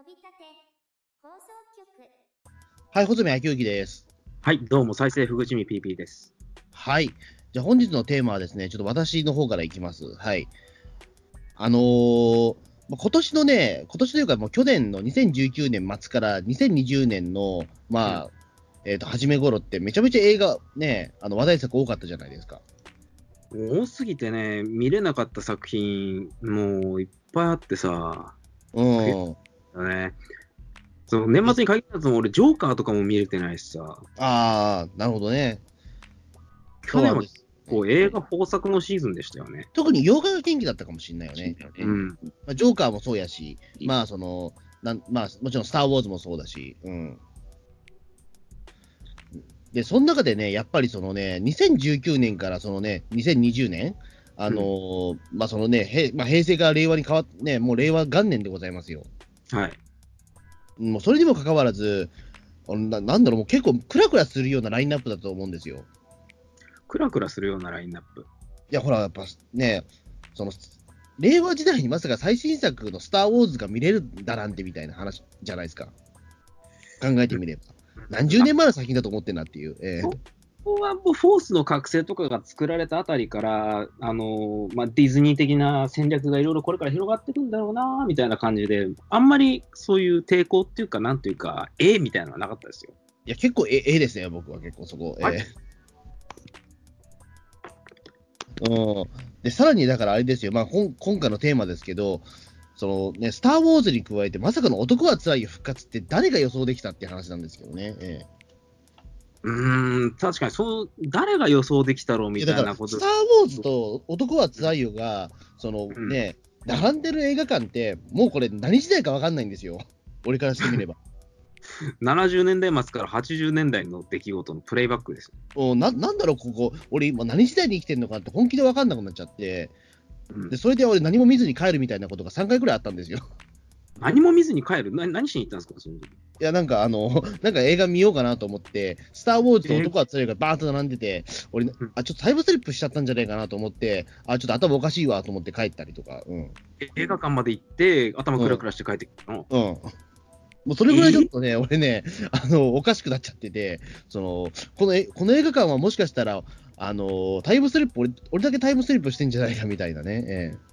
飛び立て放送局はい、穂積昭之です。はい、どうも、再生ふぐちみ PP です。はい。じゃあ本日のテーマはですね、ちょっと私の方からいきます。はい。あのーまあ今年のね、今年というかもう去年の2019年末から2020年の、まあ、えっ、と、初め頃ってめちゃめちゃ映画ね、あの話題作多かったじゃないですか。多すぎてね、見れなかった作品、もういっぱいあってさ、うん。ね、その年末に限らずも俺、ジョーカーとかも見れてないしさ、ああ、なるほどね。去年はそうなんですこう映画豊作のシーズンでしたよね。特に洋画が元気だったかもしれないよね。うん。まあ、ジョーカーもそうやし、まあそのなんまあ、もちろん、スター・ウォーズもそうだし、うん。で、その中でね、やっぱりそのね、2019年からそのね、2020年、あのーまあそのね、へまあ、平成から令和に変わって、ね、もう令和元年でございますよ。はい。もうそれにもかかわらず、ななんだろう、もう結構クラクラするようなラインナップだと思うんですよ。クラクラするようなラインナップ。いや、ほら、やっぱね、その、令和時代にまさか最新作のスター・ウォーズが見れるんだなんてみたいな話じゃないですか。考えてみれば。何十年前の作品だと思ってんなっていう。ええここはもうフォースの覚醒とかが作られたあたりから、あのまあ、ディズニー的な戦略がいろいろこれから広がっていくんだろうなみたいな感じで、あんまりそういう抵抗っていうか、なんていうか、ええみたいなのはなかったですよ。いや、結構えええですね、僕は結構そこ。えはいえうん、で、さらにだからあれですよ、まあ、こん今回のテーマですけど、そのね、スター・ウォーズに加えて、まさかの男はつらいよ復活って誰が予想できたっていう話なんですけどね。ええうーん、確かにそう、誰が予想できたろうみたいなことスター・ウォーズと男はつらいよが、そのうんね、並んでる映画館って、もうこれ、何時代か分かんないんですよ、俺からしてみれば。70年代末から80年代の出来事のプレイバックです。おななんだろう、ここ、俺、今、何時代に生きてるのかって本気で分かんなくなっちゃって、うんでそれで俺、何も見ずに帰るみたいなことが3回くらいあったんですよ。何も見ずに帰る？な何しに行ったんですか、その時いや、なんか、あの、なんか映画見ようかなと思って、スター・ウォーズと男はつらいよがバーンと並んでて、俺ん、あ、ちょっとタイムスリップしちゃったんじゃないかなと思って、あ、ちょっと頭おかしいわと思って帰ったりとか、うん。え映画館まで行って、頭クラクラして帰ってきたの？うん。もうそれぐらいちょっとね、俺ね、あの、おかしくなっちゃってて、その、このえ、この映画館はもしかしたら、あの、タイムスリップ、俺、俺だけタイムスリップしてんじゃないかみたいなね。ええ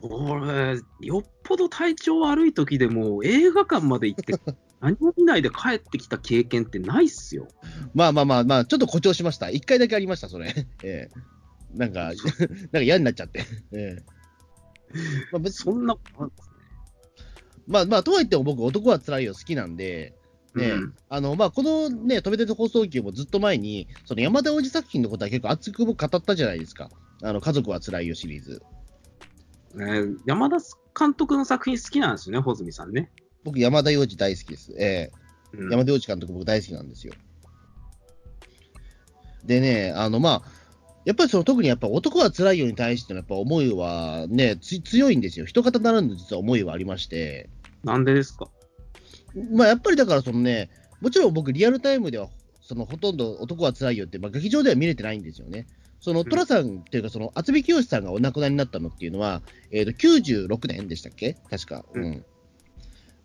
俺、よっぽど体調悪い時でも映画館まで行って、何も見ないで帰ってきた経験ってないっすよ。まあまあまあまあ、ちょっと誇張しました。一回だけありました、それ。ええなんか、なんか嫌になっちゃって。ええまあ別そんなことんですまあまあ、とはいっても僕、男はつらいよ好きなんで、ね、うんあの、まあ、このね、飛び出て放送級もずっと前に、その山田おじ作品のことは結構熱く僕語ったじゃないですか。あの、家族はつらいよシリーズ。ね山田監督の作品好きなんですよね、穂積さんね。僕、山田洋次大好きです。ええうん山田洋次監督僕大好きなんですよ。でね、あの、まあ、やっぱりその特にやっぱ男は辛いよに対してのやっぱ思いはね、つ強いんですよ。一方ならぬ実は思いはありまして。なんでですか？まあやっぱりだからそのね、もちろん僕リアルタイムでは、そのほとんど男は辛いよって、まあ劇場では見れてないんですよね。その、ん寅さんっていうか、その、渥美清さんがお亡くなりになったのっていうのは、えっ、と、96年でしたっけ？確か。ううん。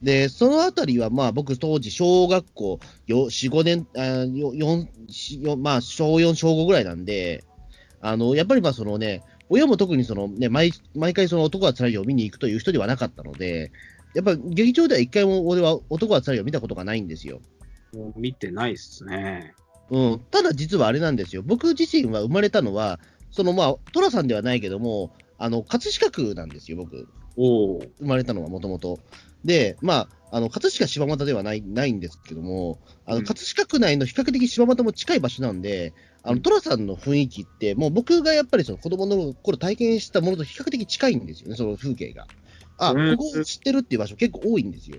で、そのあたりは、まあ、僕、当時、小学校よ4、5年、あよ4しよまあ、小4、小5ぐらいなんで、あの、やっぱりまあ、そのね、親も特にそのね、毎毎回その男は辛いよを見に行くという人ではなかったので、やっぱ劇場では一回も俺は男は辛いよを見たことがないんですよ。もう見てないっすね。うん、ただ実はあれなんですよ。僕自身は生まれたのは、そのまあ、寅さんではないけども、あの、葛飾区なんですよ、僕。おお。生まれたのはもともと。で、まあ、あの、葛飾柴又ではない、ないんですけども、あの、うん葛飾区内の比較的柴又も近い場所なんで、あの、寅さんの雰囲気って、もう僕がやっぱりその子供の頃体験したものと比較的近いんですよね、その風景が。あ、うんここ知ってるっていう場所結構多いんですよ。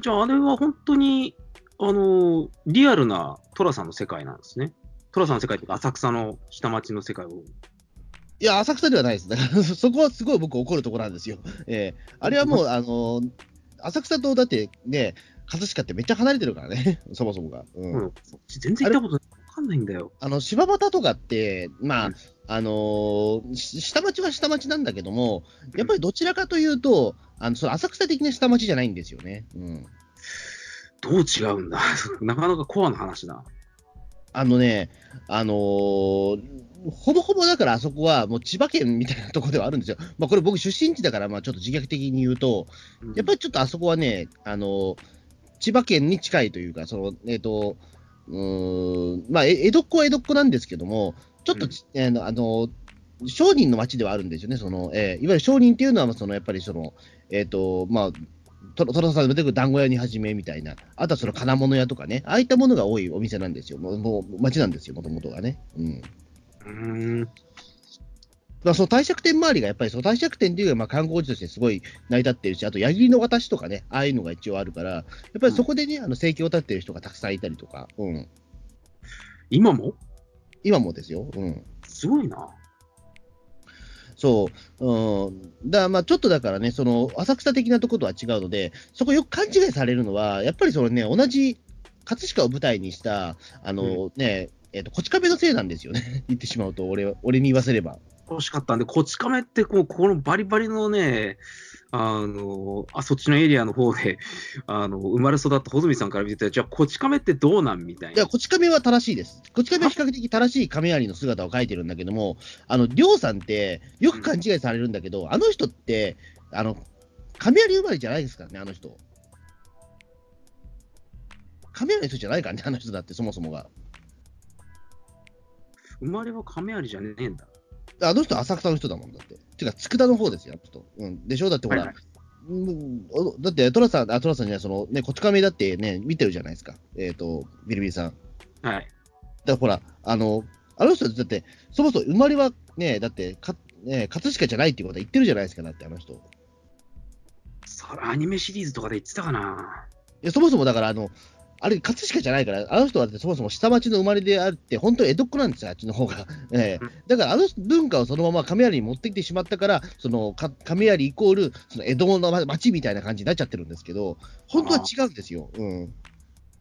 じゃあ、あれは本当に、あの、リアルな寅さんの世界なんですね。寅さんの世界っていうか、浅草の下町の世界を。いや、浅草ではないです。だから、そこはすごい僕怒るところなんですよ。ええあれはもう、あの浅草とだってね、葛飾ってめっちゃ離れてるからね、そもそもが。うん。うん、全然行ったことない。かんないんだよ。あの、柴又とかって、まあ、うんあのーし下町は下町なんだけども、やっぱりどちらかというと、あの、その浅草的な下町じゃないんですよね。うん。どう違うんだ？なかなかコアな話だ。あのね、あのーほぼほぼだからあそこはもう千葉県みたいなところではあるんですよ。まあこれ僕出身地だから、まあちょっと自虐的に言うと、やっぱりちょっとあそこはね、あの千葉県に近いというか、その、えっ、と、うーん、まあ、え江戸っ子は江戸っ子なんですけども、ちょっとち、あの、あの商人の町ではあるんですよね、その、えーいわゆる商人っていうのは、その、やっぱりその、えっ、と、まあ、トロトロさんが出てくる団子屋にはじめみたいな、あとはその金物屋とかね、ああいったものが多いお店なんですよ、もう、もう町なんですよ、もともとがね。うん。うーん。まあ、その帝釈天周りがやっぱりその帝釈天っていうまあ観光地としてすごい成り立ってるし、あと矢切の渡しとかね、ああいうのが一応あるから、やっぱりそこでね、あの生計を立ってる人がたくさんいたりとか、うん、今も？今もですよ、うん、すごいな。そう、うん、だまあちょっとだからね、その浅草的なところとは違うので、そこよく勘違いされるのは、やっぱりそのね、同じ葛飾を舞台にした、あのね、えっとこち亀のせいなんですよね、言ってしまうと、俺俺に言わせれば。欲しかったんで、こち亀ってこう、このバリバリのね、あの、あ、そっちのエリアの方で、あの、生まれ育った穂積さんから見てたら、じゃあ、こち亀ってどうなんみたいな。いや、こち亀は正しいです。こち亀は比較的正しい亀有の姿を描いてるんだけども、あの、りょうさんって、よく勘違いされるんだけど、あの人って、あの、亀有生まれじゃないですからね、あの人。亀有の人じゃないからね、あの人だって、そもそもが。生まれは亀有じゃねえんだ。あの人、浅草の人だもんだって。てか、佃の方ですよ、あの人。うん。でしょ？だってほら、はいはいうんおだって、トラさん、あ、トラさんじゃない、その、ね、こち亀だってね、見てるじゃないですか。えっ、と、ビリビリさん。はい。だからほら、あの、あの人だって、そもそも生まれはね、だってか、ね、葛飾じゃないっていうことは言ってるじゃないですか、だってあの人。いそれアニメシリーズとかで言ってたかな。や、そもそもだから、あの、あれ、葛飾じゃないから、あの人はそもそも下町の生まれであって、本当に江戸っ子なんですよ、あっちの方が。ええうんだから、あの文化をそのまま亀有に持ってきてしまったから、そのか亀有イコール、その江戸の町みたいな感じになっちゃってるんですけど、本当は違うんですよ。うん。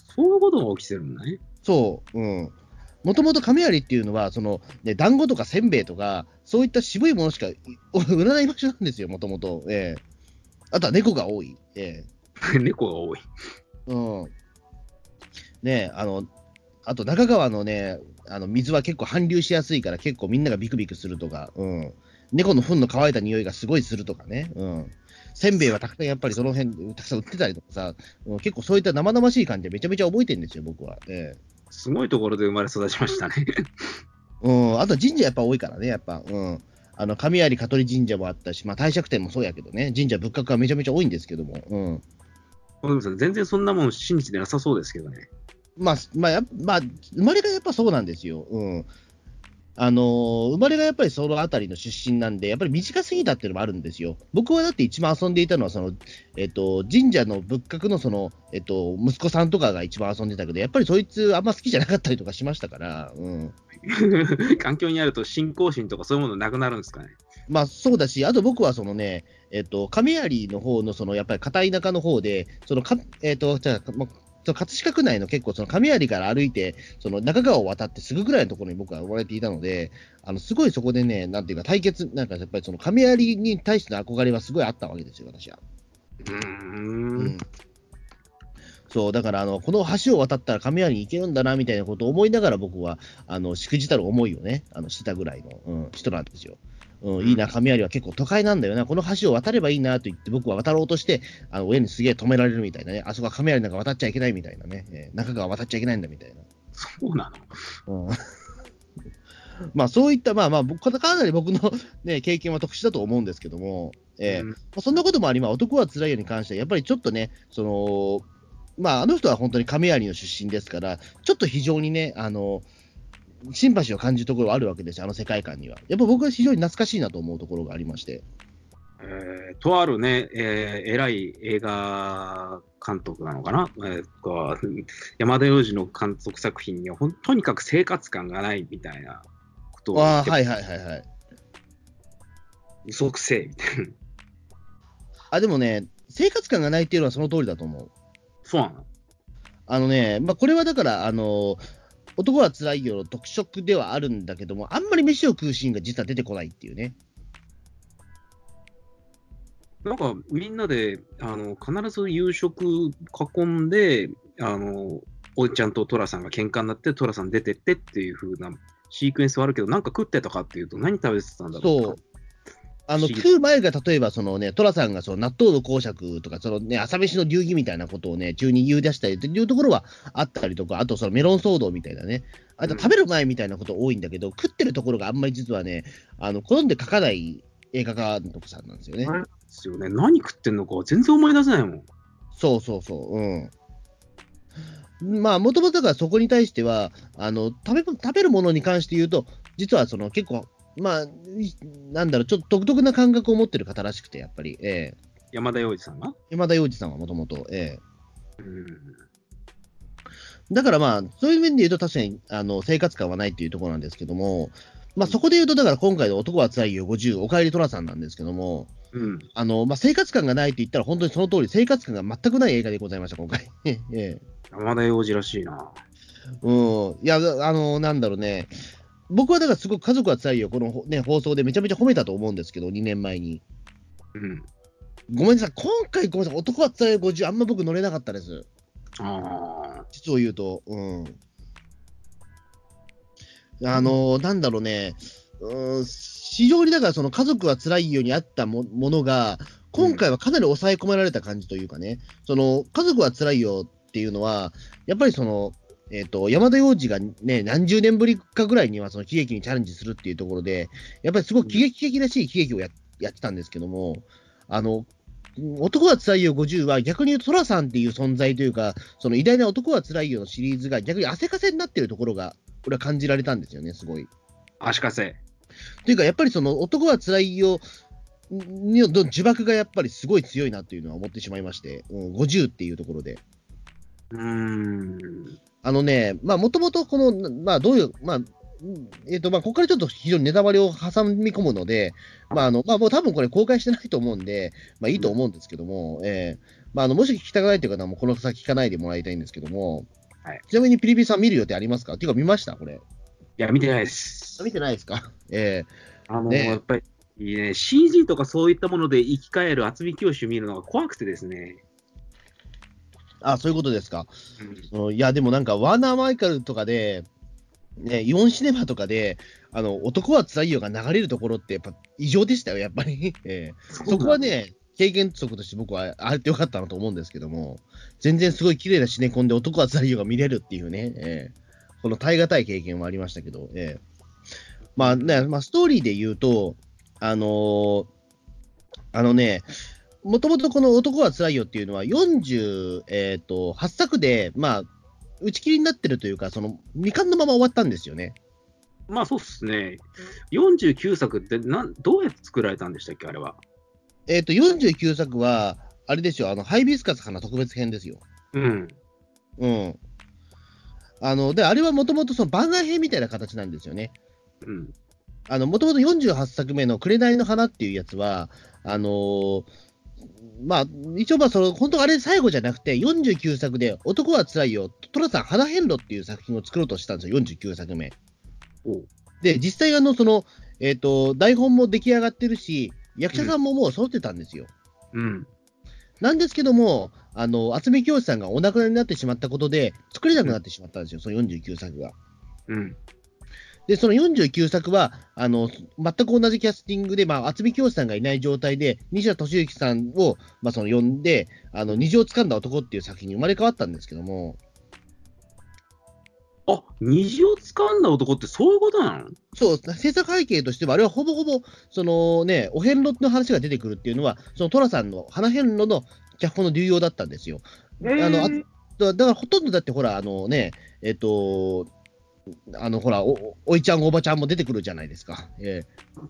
そういうことが起きてるんだね。そう、うん。もともと亀有っていうのは、その、ね、団子とかせんべいとか、そういった渋いものしかい 売らない場所なんですよ、もともと。ええあとは猫が多い。え 猫が多い。えうん。ねえあの、あと中川のね、あの水は結構反流しやすいから、結構みんながビクビクするとか、うん。猫の糞の乾いた匂いがすごいするとかね。うん。せんべいはたくさんやっぱりその辺、たくさん売ってたりとかさ、うん結構そういった生々しい感じでめちゃめちゃ覚えてるんですよ、僕は。ええすごいところで生まれ育ちましたね。うん、あと神社やっぱ多いからね、やっぱ。うん。あの、神有香取神社もあったし、まあ、帝釈天もそうやけどね、神社仏閣はめちゃめちゃ多いんですけども。うん全然そんなもん信じてなさそうですけどね。まあ、まあ、まあ、生まれがやっぱそうなんですよ。うん。あのー生まれがやっぱりそのあたりの出身なんで、やっぱり短すぎたっていうのもあるんですよ。僕はだって一番遊んでいたのは、その、えっと、神社の仏閣のその、えっと、息子さんとかが一番遊んでたけど、やっぱりそいつあんま好きじゃなかったりとかしましたから、うん。環境にあると信仰心とかそういうものなくなるんですかね。まあそうだし、あと僕はそのね、えっと、亀有の方の、そのやっぱり片田舎の方で、そのか、えっと、じゃあ、まあ、その葛飾区内の結構、その亀有から歩いて、その中川を渡ってすぐぐらいのところに僕は生まれていたので、あの、すごいそこでね、なんていうか対決、なんかやっぱりその亀有に対しての憧れはすごいあったわけですよ、私は。うん。そう、だから、あの、この橋を渡ったら亀有に行けるんだな、みたいなことを思いながら僕は、あの、しくじたる思いをね、あの、してたぐらいの、うん、人なんですよ。うん、いいな、亀有は結構都会なんだよな、この橋を渡ればいいなと言って、僕は渡ろうとして、あの親にすげえ止められるみたいなね、あそこは亀有なんか渡っちゃいけないみたいなね、えー中川渡っちゃいけないんだみたいな。そうなの？うん。まあそういった、まあまあ、僕かなり僕の、ね、経験は特殊だと思うんですけども、えーうん。まあ、そんなこともあり、まあ、男は辛いよに関しては、やっぱりちょっとね、その、まあ、あの人は本当に亀有の出身ですから、ちょっと非常にね、あの、シンパシーを感じるところはあるわけですよ、あの世界観には。やっぱ僕は非常に懐かしいなと思うところがありまして。えーとあるね、えー偉い映画監督なのかな、えーこう山田洋次の監督作品にはほんとにかく生活感がないみたいなことを言ああ、ってはいはいはいはい。嘘くせえみたいな。あ、でもね、生活感がないっていうのはその通りだと思う。そうなの？あのね、まあ、これはだから、あの男は辛いよの特色ではあるんだけども、あんまり飯を食うシーンが実は出てこないっていうね。なんかみんなであの必ず夕食囲んで、あのおいちゃんとトラさんが喧嘩になって、トラさん出てってっていう風なシークエンスはあるけど、なんか食ってたかっていうと、何食べてたんだろうそう。あの、食う前が例えばそのね、寅さんがその納豆の公爵とか、そのね、朝飯の流儀みたいなことをね、急に言い出したりっていうところはあったりとか、あとそのメロン騒動みたいなね、あとうん食べる前みたいなこと多いんだけど、食ってるところがあんまり実はね、あの、好んで書かない映画監督さんなんですよね。ですよね。何食ってんのか全然思い出せないもん。そうそうそう、うん。まあ、もともとだからそこに対しては、あの食べ食べるものに関して言うと、実はその結構、まあ、いなんだろう、ちょっと独特な感覚を持ってる方らしくて、やっぱり、ええ山田洋次さんが？山田洋次さんはもともと、えうん。えだからまあ、そういう面で言うと、確かにあの生活感はないっていうところなんですけども、まあ、そこで言うと、だから今回の男はつらいよ50、おかえり寅さんなんですけども、うん。あのまあ、生活感がないと言ったら、本当にその通り、生活感が全くない映画でございました、今回。ええ山田洋次らしいな。うん、いや、あの、なんだろうね、僕はだからすごく家族はつらいよ、この、ね、放送でめちゃめちゃ褒めたと思うんですけど、2年前に。うん。ごめんなさい、今回、ごめんなさい、男はつらいよ50、あんま僕乗れなかったです。ああ。実を言うと。うん。あの、なんだろうね、うん、非常にだからその家族は辛いようにあったもものが、今回はかなり抑え込められた感じというかね、その家族は辛いよっていうのは、やっぱりその、えっと山田洋次がね、何十年ぶりかぐらいにはその喜劇にチャレンジするっていうところで、やっぱりすごく喜劇的らしい喜劇をややってたんですけども、あの男は辛いよ50は逆に言うと、寅さんっていう存在というか、その偉大な男は辛いよのシリーズが逆に汗かせになってるところが、俺は感じられたんですよね、すごい。足かせ。というか、やっぱりその男は辛いよのの呪縛がやっぱりすごい強いなっていうのは思ってしまいまして、うん、50っていうところで。うーん。あのね、まあ、もともとこの、まあ、どういう、まあ、うんえっ、と、まあ、ここからちょっと非常にネタバレを挟み込むので、まあ、あの、まあ、もう多分これ公開してないと思うんで、まあ、いいと思うんですけども、えーまあ、あの、もし聞きたくないという方はもうこの先聞かないでもらいたいんですけども、はい。ちなみにピリピリさん見る予定ありますか？っていうか見ました？これ。いや、見てないです。見てないですか？えあの、ね。やっぱり、いいね、CG とかそういったもので生き返る渥美教師見るのが怖くてですね。ーあ、そういうことですか。うん。うんいや、でもなんか、ワーナー・マイカルとかで、ね、イオンシネマとかで、あの、男は辛いよが流れるところって、やっぱ異常でしたよ、やっぱり。えーそこはね、経験則として僕はあってよかったなと思うんですけども、全然すごい綺麗なシネコンで男は辛いよが見れるっていうね、えーこの耐え難い経験はありましたけど、えーまあね、まあ、ストーリーで言うと、あのーあのね、もともとこの男は辛いよっていうのは40、えっ、と、8作で、まあ、打ち切りになってるというか、その未完のまま終わったんですよね。まあそうっすね。49作ってなんどうやって作られたんでしたっけ、あれは？えっ、と、49作は、あれですよ、あの、ハイビスカス花特別編ですよ。うん。うん。あの、で、あれはもともとその番外編みたいな形なんですよね。うん。あの、もともと48作目の紅の花っていうやつは、あのーまあ、一応まあ、その、本当あれ最後じゃなくて、49作で、男は辛いよ、寅さん花変路っていう作品を作ろうとしたんですよ、49作目。で、実際あの、その、えっ、と、台本も出来上がってるし、役者さんももう揃ってたんですよ。うん。なんですけども、あの、渥美教師さんがお亡くなりになってしまったことで、作れなくなってしまったんですよ、その49作が。うん。で、その49作は、あの、全く同じキャスティングで、まあ、渥美教師さんがいない状態で、西田敏行さんを、まあ、その呼んで、あの、虹を掴んだ男っていう作品に生まれ変わったんですけども、あ、虹を掴んだ男ってそういうことなの？そう、制作背景としては、あれはほぼほぼ、そのね、お遍路の話が出てくるっていうのは、その寅さんの花遍路の脚本の流用だったんですよ。あのあだだからほとんどだってほら、あのね、えっと、あのほらお、おおいちゃん、おばちゃんも出てくるじゃないですか。え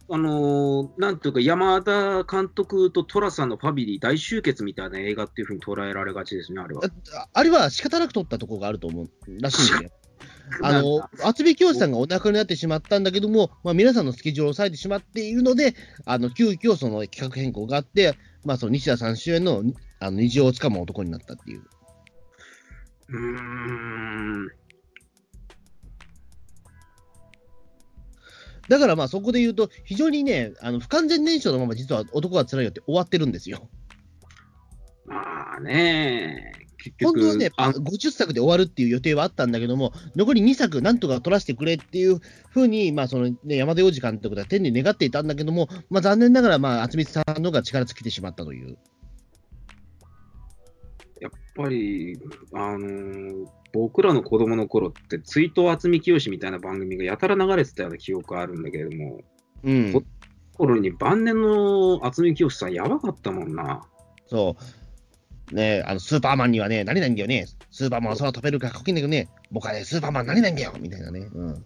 あのーなんていうか、山田監督と寅さんのファミリー大集結みたいな映画っていうふうに捉えられがちですね、あれは。ああれは仕方なく撮ったところがあると思うらしいんで。あの、渥美教師さんがお亡くなりになってしまったんだけども、まあ、皆さんのスケジュールを抑えてしまっているので、あの急遽その企画変更があって、まあ、その西田さん主演のあの虹をつかむ男になったっていう。うーん。だからまあそこで言うと、非常にね、あの不完全燃焼のまま実は男は辛いよって終わってるんですよ。まあね、結局、本当はね、あ50作で終わるっていう予定はあったんだけども、残り2作なんとか取らせてくれっていうふうに、まあそのね、山田洋次監督が天に願っていたんだけども、まあ残念ながら、まあ渥美さんのが力尽きてしまったという。やっぱり、あのー僕らの子供の頃って、追悼渥美清みたいな番組がやたら流れてたような記憶があるんだけれども、うんこ。頃に晩年の渥美清さん、やばかったもんな。そう。ねあの、スーパーマンにはね、何なんだよね。スーパーマンは空飛べるからかっこいいんだけどね、僕はね、スーパーマン何なんだよみたいなね。うん。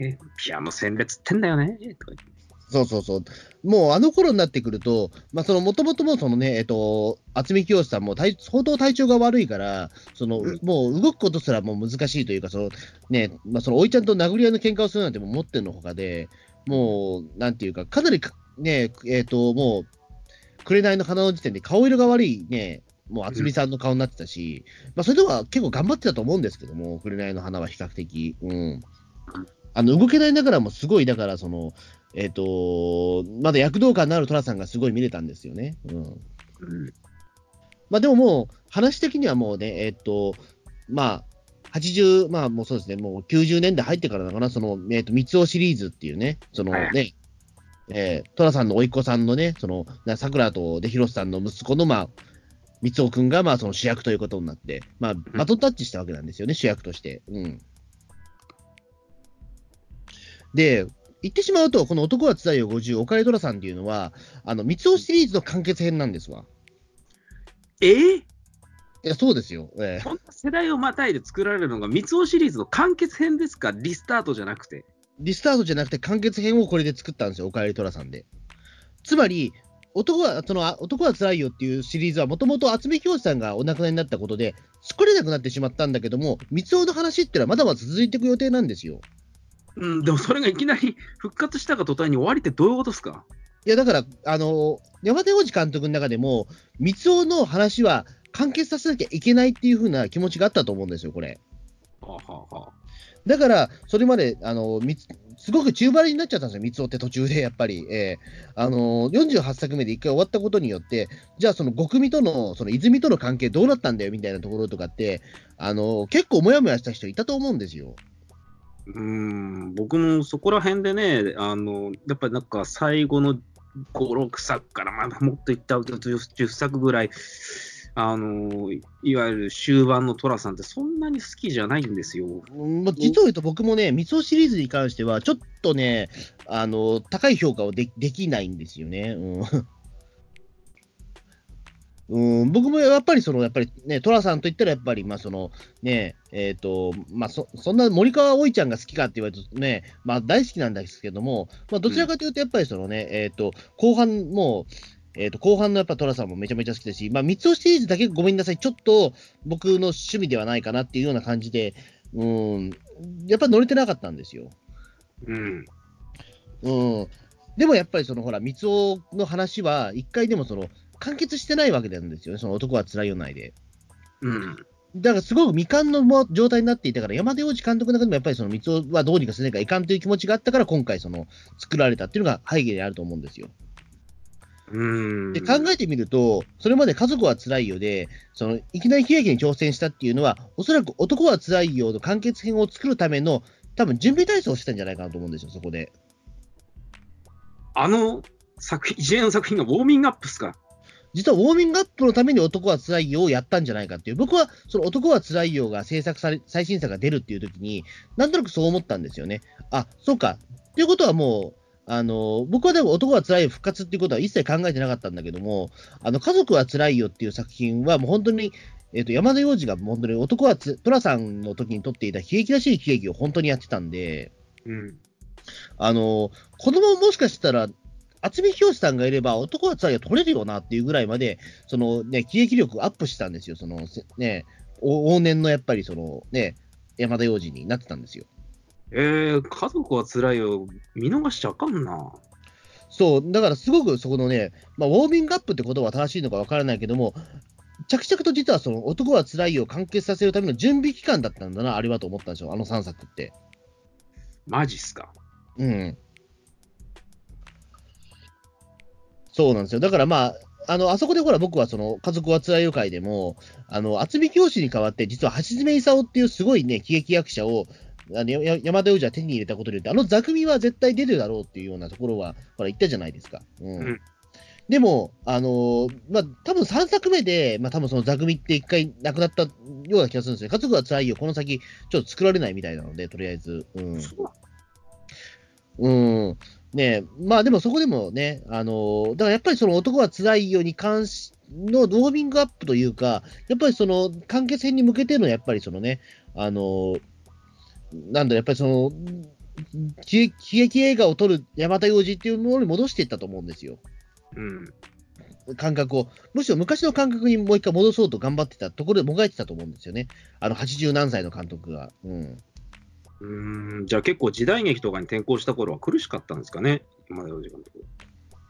えピアノ戦列ってんだよね。とか言ってそうそうそう。もうあの頃になってくると、まあ、その、もともともそのね、えっと、渥美清さんも体相当体調が悪いから、その、うんもう動くことすらもう難しいというか、その、ね、まあ、その、おいちゃんと殴り合いの喧嘩をするなんてもう持ってるのほかで、もう、なんていうか、かなりか、ね、えっと、もう、紅の花の時点で顔色が悪いね、もう渥美さんの顔になってたし、まあ、それでは結構頑張ってたと思うんですけども、紅の花は比較的。うん。あの、動けないながらもすごい、だから、その、えっ、と、まだ躍動感のある寅さんがすごい見れたんですよね。うん。うんまあでももう、話的にはもうね、えっ、と、まあ、80、まあもうそうですね、もう90年代入ってからだかな、その、えっ、と、三尾シリーズっていうね、そのね、はいえー、寅さんの甥っ子さんのね、その、な桜とで広瀬さんの息子の、まあ、三尾くんが、まあ、その主役ということになって、まあ、バトンタッチしたわけなんですよね、主役として。うん。で、言ってしまうと、この男はつらいよ50、岡井寅さんっていうのは、あの、三尾シリーズの完結編なんですわ。え？ー、いや、そうですよ。ええこんな世代をまたいで作られるのが、三尾シリーズの完結編ですか、リスタートじゃなくて。リスタートじゃなくて完結編をこれで作ったんですよ、おかえり寅さんで。つまり、男は、その、あ男はつらいよっていうシリーズは、もともと渥美清さんがお亡くなりになったことで、作れなくなってしまったんだけども、三尾の話っていうのはまだまだ続いていく予定なんですよ。うん、でもそれがいきなり復活したが途端に終わりってどういうことですか？いや、だから、あの、山田洋次監督の中でも、三尾の話は完結させなきゃいけないっていう風な気持ちがあったと思うんですよ、これ。はあ、はだから、それまで、あの、すごく中張りになっちゃったんですよ、三尾って途中で、やっぱり。えーあの48作目で一回終わったことによって、じゃあ、その極味との、その泉との関係どうなったんだよ、みたいなところとかって、あの結構もやもやした人いたと思うんですよ。うん、僕もそこら辺でね、あの、やっぱりなんか最後の5、6作からまだもっといったと10作ぐらい、あの、いわゆる終盤の寅さんってそんなに好きじゃないんですよ。まあ、実を言うと僕もね、三尾シリーズに関しては、ちょっとね、あの高い評価をでできないんですよね。うんうん、僕もやっぱりその、やっぱりね、寅さんといったら、やっぱり、まあ、その、ね、えっ、と、まあそ、そんな森川葵ちゃんが好きかって言われるとね、まあ、大好きなんですけども、まあ、どちらかというと、やっぱりそのね、えっ、と、後半もう、えっ、と、後半のやっぱ寅さんもめちゃめちゃ好きだし、まあ、三尾シリーズだけごめんなさい、ちょっと僕の趣味ではないかなっていうような感じで、うん、やっぱり乗れてなかったんですよ。うん。うん。でもやっぱりそのほら、三尾の話は、一回でもその、完結してないわけなんですよね、その男は辛いよ内で。うん。だからすごく未完のも状態になっていたから、山田洋次監督の中でもやっぱりその三尾はどうにかしなきゃいかんという気持ちがあったから、今回その、作られたっていうのが背景にあると思うんですよ。うん。で、考えてみると、それまで家族は辛いよで、その、いきなり悲劇に挑戦したっていうのは、おそらく男は辛いよの完結編を作るための、多分準備体操をしてたんじゃないかなと思うんですよ、そこで。あの作品、一連の作品がウォーミングアップっすか？実はウォーミングアップのために男は辛いよをやったんじゃないかっていう、僕はその男は辛いよが制作され、最新作が出るっていう時に、なんとなくそう思ったんですよね。あ、そうか。っていうことはもう、あの、僕はでも男は辛いよ復活っていうことは一切考えてなかったんだけども、あの、家族は辛いよっていう作品はもう本当に、えっ、と、山田洋次が本当に男はつ、寅さんの時に撮っていた悲劇らしい喜劇を本当にやってたんで、うん。あの、子供もしかしたら、渥美清さんがいれば、男は辛いよ取れるよなっていうぐらいまで、そのね、喜劇力アップしたんですよ。そのせね、お往年のやっぱりそのね、山田洋次になってたんですよ。えー、家族は辛いよ。見逃しちゃあかんな。そう、だからすごくそこのね、まあ、ウォーミングアップってことは正しいのかわからないけども、着々と実はその男は辛いよを完結させるための準備期間だったんだな、あれはと思ったんですよ、あの3作って。マジっすか。うん。そうなんですよ。だからまあ、あの、あそこでほら僕はその家族は辛いよ会でも、あの、厚見教師に代わって、実は橋爪功っていうすごいね、喜劇役者を、あのや山田洋次は手に入れたことによって、あの座組は絶対出るだろうっていうようなところは、ほら言ったじゃないですか。うん。うんでも、あのーまあ、多分3作目で、まあ、多分その座組って一回なくなったような気がするんですね。家族は辛いよ、この先、ちょっと作られないみたいなので、とりあえず。うん。うん。ねまあでもそこでもね、あのーだからやっぱりその男は辛いよに関しのウォーミングアップというか、やっぱりその関係性に向けてのやっぱりそのね、あのーなんだやっぱりその、喜劇喜劇映画を撮る山田洋次っていうものに戻していったと思うんですよ。うん。感覚を。むしろ昔の感覚にもう一回戻そうと頑張ってたところでもがいてたと思うんですよね。あの80何歳の監督が。うん。うん、じゃあ結構時代劇とかに転向した頃は苦しかったんですかね、今田洋次監督。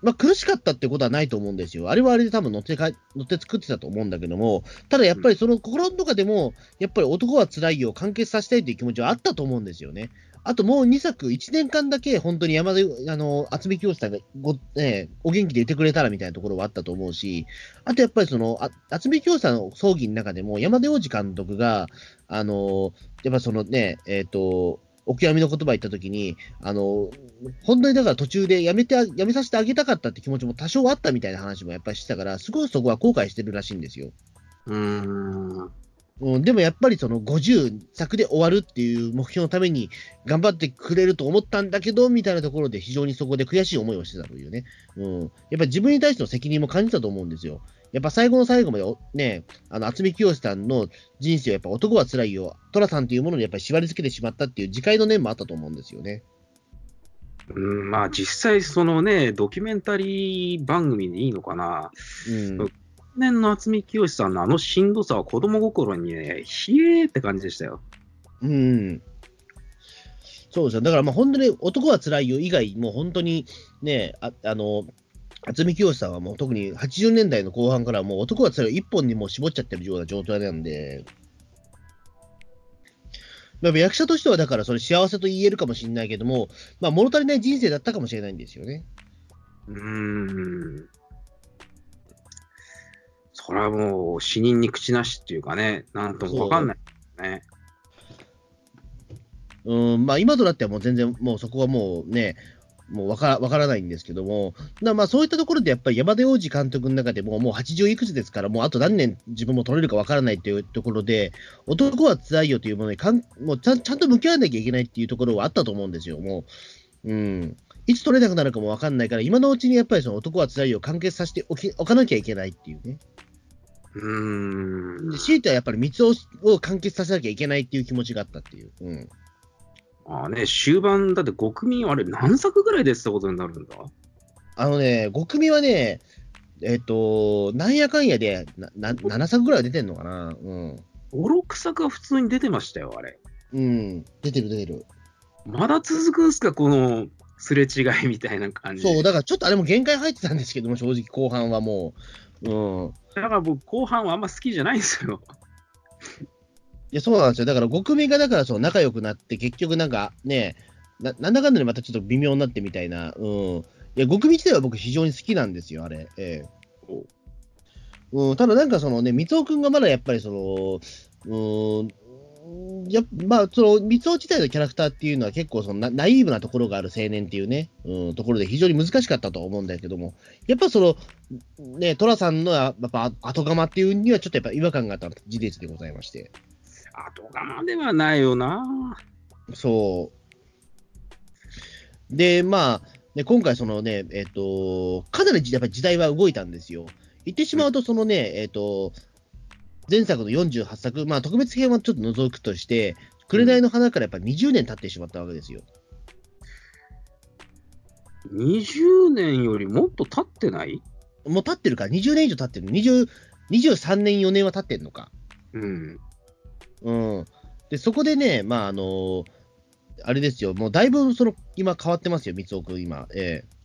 まあ、苦しかったってことはないと思うんですよ。あれはあれで多分乗ってか乗って作ってたと思うんだけども、ただやっぱりその心の中でも、やっぱり男は辛いよ、完結させたいという気持ちはあったと思うんですよね。あともう2作、1年間だけ本当に山田、あの、渥美清さんがご、ね、お元気でいてくれたらみたいなところはあったと思うし、あとやっぱりその、あ渥美清さんの葬儀の中でも山田洋次監督が、あの、やっぱそのね、えっ、と、お極みの言葉言ったときに、あの、本当にだから途中でやめて、やめさせてあげたかったって気持ちも多少あったみたいな話もやっぱりしてたから、すごいそこは後悔してるらしいんですよ。うん。うん、でもやっぱりその50作で終わるっていう目標のために頑張ってくれると思ったんだけど、みたいなところで非常にそこで悔しい思いをしてたというね。うん。やっぱり自分に対しての責任も感じたと思うんですよ。やっぱ最後の最後までおね、あの、渥美清さんの人生はやっぱ男は辛いよ。寅さんというものにやっぱり縛り付けてしまったっていう自戒の念もあったと思うんですよね。うん、まあ実際そのね、ドキュメンタリー番組でいいのかな。うん。年の渥美清さんのあのしんどさは子供心にね、ひえーって感じでしたよ。うん。そうですよ。だからまあ本当に男は辛いよ以外、もう本当にね、ああの、渥美清さんはもう特に80年代の後半からもう男は辛いよ一本にもう絞っちゃってるような状態なんで、まあ、役者としてはだからそれ幸せと言えるかもしれないけども、まあ物足りない人生だったかもしれないんですよね。うーん。それはもう死人に口なしっていうかね、なんともわかんないね。うん、まあ今となってはもう全然もうそこはもうね、もうわからわからないんですけども、なまあそういったところでやっぱり山田洋次監督の中でももう80いくつですから、もうあと何年自分も取れるかわからないというところで、男は辛いよというものにかんもうちゃんちゃんと向き合わなきゃいけないっていうところはあったと思うんですよ、もう。うん。いつ取れなくなるかもわかんないから、今のうちにやっぱりその男は辛いよを完結させておきおかなきゃいけないっていうね。うーんで。強いてはやっぱり三つをを完結させなきゃいけないっていう気持ちがあったっていう。うん。まあね、終盤、だって5組、あれ何作ぐらいでってことになるんだ？あのね、5組はね、えっ、と、なんやかんやで、なな7作ぐらいは出てんのかな。うん。?5、6作は普通に出てましたよ、あれ。うん。出てる出てる。まだ続くんすか、このすれ違いみたいな感じ。そう、だからちょっとあれも限界入ってたんですけども、正直後半はもう。うん。だから僕、後半はあんま好きじゃないんですよ。いや、そうなんですよ。だから5組がだからそう仲良くなって、結局なんかね、ななんだかんだでまたちょっと微妙になってみたいな。うん。いや、5組自体は僕非常に好きなんですよ、あれ。ええ。うん、ただなんかそのね、三尾くんがまだやっぱりその、うーん、やっまあ、その、三尾自体のキャラクターっていうのは結構そのナナイーブなところがある青年っていうね、うん、ところで非常に難しかったとは思うんだけども、やっぱその、ね、寅さんのやっぱ後釜っていうにはちょっとやっぱ違和感があった事実でございまして。後釜ではないよな。そう。で、まあ、ね、今回そのね、えっ、と、かなりやっぱり時代は動いたんですよ。言ってしまうと、そのね、えっ、と、前作の48作、まあ特別編はちょっと除くとして、紅の花からやっぱり20年経ってしまったわけですよ。20年よりもっと経ってない？もう経ってるから、20年以上経ってる。20 23年、4年は経ってるのか。うん。うん。で、そこでね、まあ、あのあれですよ、もうだいぶその今変わってますよ、三尾君、今。ええ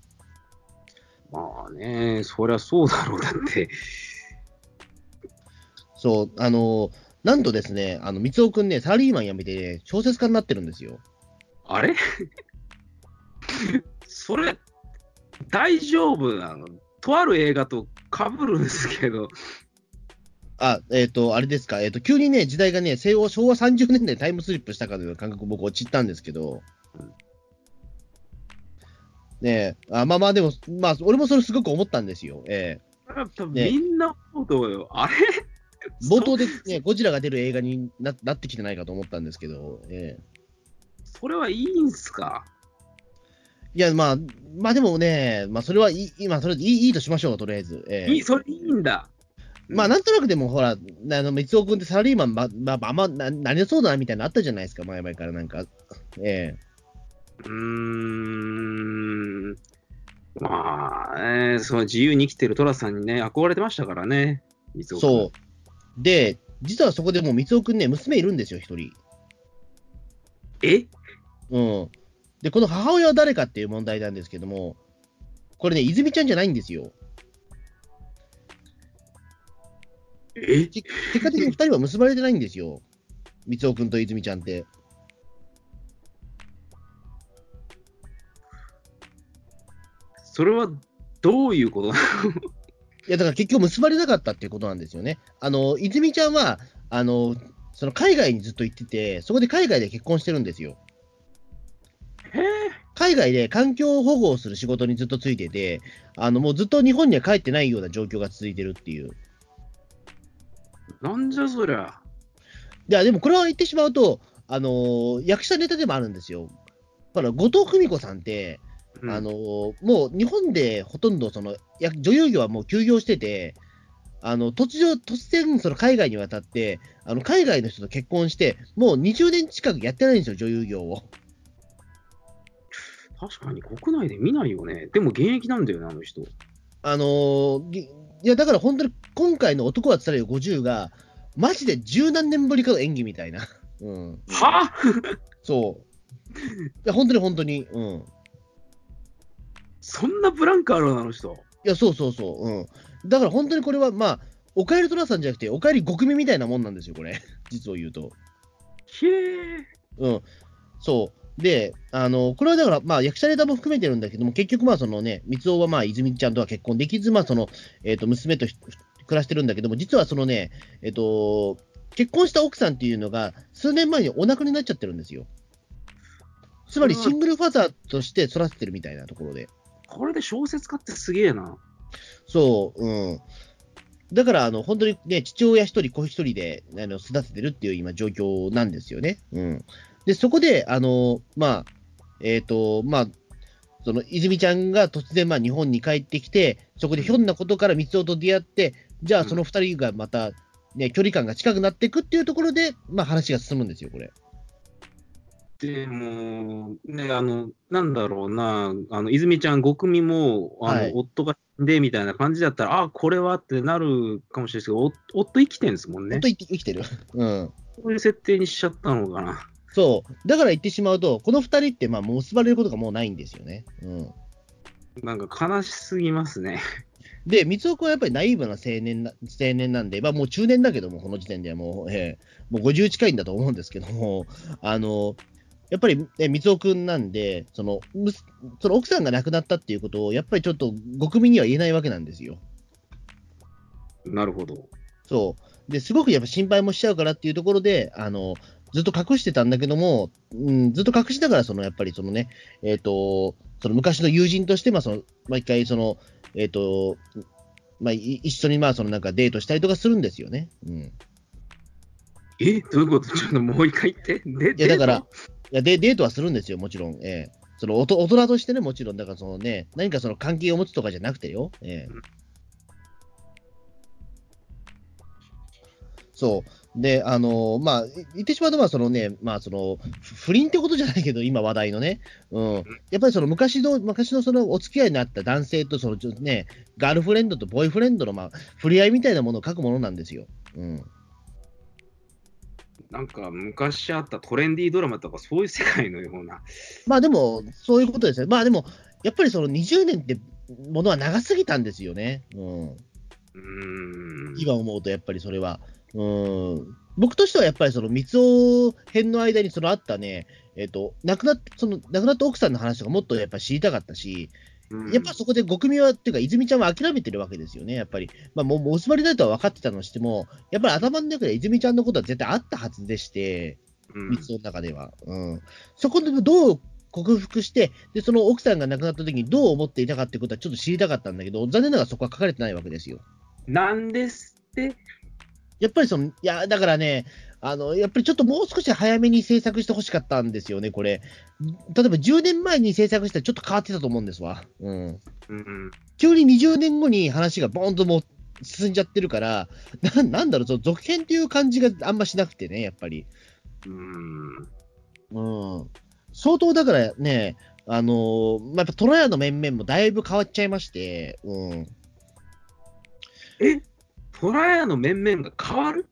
まあね、そりゃそうだろう。だって、そう、あのなんとですね、あの三尾君ね、サラリーマン辞めて、ね、小説家になってるんですよ。あれ？それ、大丈夫なの？とある映画と被るんですけど、あ、えっ、と、あれですか、えっ、と、急にね、時代がね、西欧昭和30年代にタイムスリップしたかのような感覚、僕、落ちったんですけど。うん。ねえ、あまあまあ、でも、まあ、俺もそれすごく思ったんですよ。えやっぱね。みんな思うとよ、あれ？え冒頭でね、ゴジラが出る映画にななってきてないかと思ったんですけど、ええそれはいいんすか？いや、まあ、まあでもね、まあ、それはいい、今、それでいいいいとしましょう、とりあえず。ええいい、それいいんだ。まあ、なんとなくでも、ほら、あの、三尾君ってサラリーマン、ま、まあ、あんまな、なりそうだな、みたいなのあったじゃないですか、前々からなんか。ええうーん。まあ、ね、その自由に生きてる寅さんにね、憧れてましたからね、水尾君そう。で、実はそこでもう三尾君ね、娘いるんですよ、一人。え？うん。で、この母親は誰かっていう問題なんですけども、これね、泉ちゃんじゃないんですよ。え？結果的に二人は結ばれてないんですよ。三尾君と泉ちゃんって。それはどういうことなの？いや、だから結局結ばれなかったっていうことなんですよね。あの、泉ちゃんは、あの、その海外にずっと行ってて、そこで海外で結婚してるんですよ。海外で環境保護をする仕事にずっとついてて、あの、もうずっと日本には帰ってないような状況が続いてるっていう。なんじゃそりゃ。いや、でもこれは言ってしまうと、あのー役者ネタでもあるんですよ。だから、後藤久美子さんって、うんあのーもう日本でほとんどその、や女優業はもう休業してて、あの突如、突然、その海外に渡って、あの海外の人と結婚して、もう20年近くやってないんですよ、女優業を。確かに国内で見ないよね。でも現役なんだよね、あの人。あのーぎいや、だから本当に今回の男はつらいよ50が、マジで十何年ぶりかの演技みたいな。うん。はそう。いや、本当に本当に。うん。そんなブランクあるのあの人。いや、そうそうそう。うん。だから本当にこれは、まあ、おかえりトラさんじゃなくて、おかえり極組みたいなもんなんですよ、これ。実を言うと。へえ。うん。そう。で、あの、これはだから、まあ、役者ネタも含めてるんだけども、結局、まあ、そのね、三尾は、まあ、泉ちゃんとは結婚できず、まあ、その、えっ、と、娘とひ暮らしてるんだけども、実はそのね、えっ、と、結婚した奥さんっていうのが、数年前にお亡くなりになっちゃってるんですよ。つまり、シングルファザーとして育ててるみたいなところで。これで小説家ってすげえな。そう、うん。だから、あの、本当にね、父親一人、子一人で、あの、育ててるっていう今状況なんですよね。うん。で、そこで、あの、まあ、えっ、と、まあ、その、泉ちゃんが突然、まあ、日本に帰ってきて、そこでひょんなことから三尾と出会って、じゃあ、その二人がまた、ね、距離感が近くなっていくっていうところで、まあ、話が進むんですよ、これ。でも、ね、あの、なんだろうな、あの、泉ちゃん5組も、あの、はい夫が死んでみたいな感じだったら、ああ、これはってなるかもしれないですけど、お夫生きてるんですもんね本当。に生きてる。うん。そういう設定にしちゃったのかな。そう。だから言ってしまうと、この二人って、まあ、もう結ばれることがもうないんですよね。うん。なんか悲しすぎますね。で、三尾君はやっぱりナイーブな青年な青年なんで、まあ、もう中年だけども、この時点ではもう、えーもう50近いんだと思うんですけども、あのやっぱり、ね、三尾君なんでその、むすその奥さんが亡くなったっていうことを、やっぱりちょっと、国民には言えないわけなんですよ。なるほど。そう。で、すごくやっぱ心配もしちゃうからっていうところで、あのずっと隠してたんだけども、うん、ずっと隠しながら、そのやっぱりそのね、えっ、と、その昔の友人として、まあ、その、毎回、その、えっ、と、まあ、い一緒にまあ、そのなんかデートしたりとかするんですよね。うん。えどういうこと？ちょっともう一回言って。でいや、だからいやデデートはするんですよ、もちろん。ええその大人大人としてね、もちろん、だからそのね、何かその関係を持つとかじゃなくてよ。ええそう。で、あのまあ、い言ってしまうと、まあ、そのね、まあ、その、ふ不倫ってことじゃないけど、今話題のね。うん。やっぱりその昔の、昔のそのお付き合いになった男性と、その、ちょね、ガールフレンドとボーイフレンドの、まあ、触れ合いみたいなものを書くものなんですよ。うん。なんか昔あったトレンディードラマとかそういう世界のような。まあでも、そういうことですね。まあでも、やっぱりその20年ってものは長すぎたんですよね。うん。うーん。今思うと、やっぱりそれは。うん。僕としてはやっぱりその三尾編の間にそのあったね、えっ、と、亡くなっその、亡くなった奥さんの話とかもっとやっぱ知りたかったし、うんやっぱそこで5組は、っていうか、泉ちゃんは諦めてるわけですよね、やっぱり。まあ、もう、お座りだとは分かってたのしても、やっぱり頭の中で泉ちゃんのことは絶対あったはずでして、うん密の中では。うん。そこでどう克服して、で、その奥さんが亡くなった時にどう思っていたかってことはちょっと知りたかったんだけど、残念ながらそこは書かれてないわけですよ。なんですって、やっぱりその、いや、だからね、あの、やっぱりちょっともう少し早めに制作してほしかったんですよね、これ。例えば10年前に制作したらちょっと変わってたと思うんですわ。うん。うん急に20年後に話がボーンともう進んじゃってるから、ななんだろう、その続編っていう感じがあんましなくてね、やっぱり。うんうん。相当だからね、あのーまあ、やっぱトラヤの面々もだいぶ変わっちゃいまして、うん。え？トラヤの面々が変わる？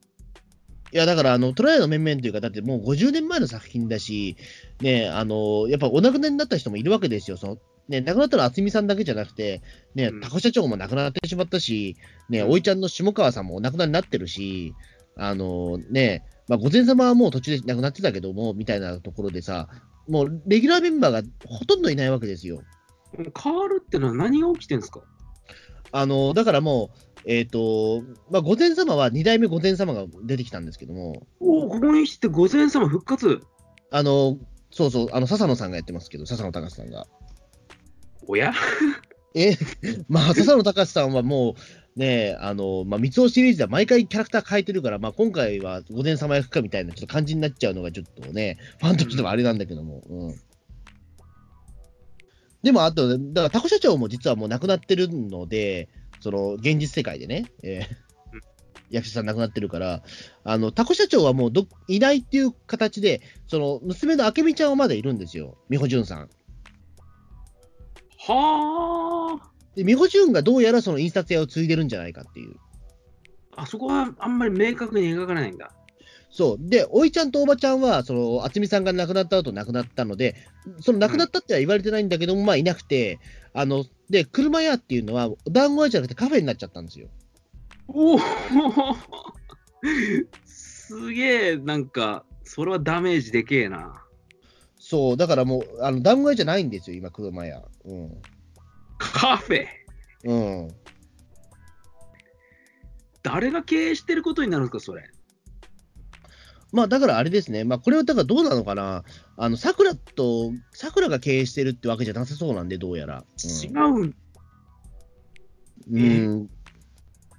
いや、だから、あの、トライアの面々というか、だってもう50年前の作品だし、ね、あの、やっぱお亡くなりになった人もいるわけですよ。その、ね、亡くなったのは渥美さんだけじゃなくて、ねうん、高社長も亡くなってしまったし、ね、うんおいちゃんの下川さんもお亡くなりになってるし、あの、ね、まあ、御前様はもう途中で亡くなってたけども、みたいなところでさ、もう、レギュラーメンバーがほとんどいないわけですよ。変わるってのは何が起きてんですか？あの、だからもう、えっ、と、まあ、御前様は2代目御前様が出てきたんですけども、おお、ここにして御前様復活。あの、そうそう、あの、笹野さんがやってますけど、笹野隆さんが。おや？え、まあ、笹野隆さんはもう、ね、あの、まあ、三尾シリーズでは毎回キャラクター変えてるから、まあ、今回は御前様役かみたいなちょっと感じになっちゃうのがちょっとね、ファンとしてはあれなんだけども。うん。でも、あと、だから、タコ社長も実はもう亡くなってるので、その、現実世界でね、えー役者さん亡くなってるから、あの、タコ社長はもうどいないっていう形で、その、娘の明美ちゃんはまだいるんですよ。美穂純さん。はで、美穂純がどうやらその印刷屋を継いでるんじゃないかっていう。あ。あそこはあんまり明確に描かないんだ。そう。で、おいちゃんとおばちゃんは、その、渥美さんが亡くなった後亡くなったので、その亡くなったっては言われてないんだけども、まあいなくて、あの、で、車屋っていうのは、団子屋じゃなくてカフェになっちゃったんですよ。おおすげえ、なんか、それはダメージでけえな。そう。だからもう、あの、団子屋じゃないんですよ、今、車屋。うん。カフェ？うん。誰が経営してることになるんですか、それ。まあ、だからあれですね。まあ、これはだからどうなのかな。あの、桜と、桜が経営してるってわけじゃなさそうなんで、どうやら。違うん。うん。うん。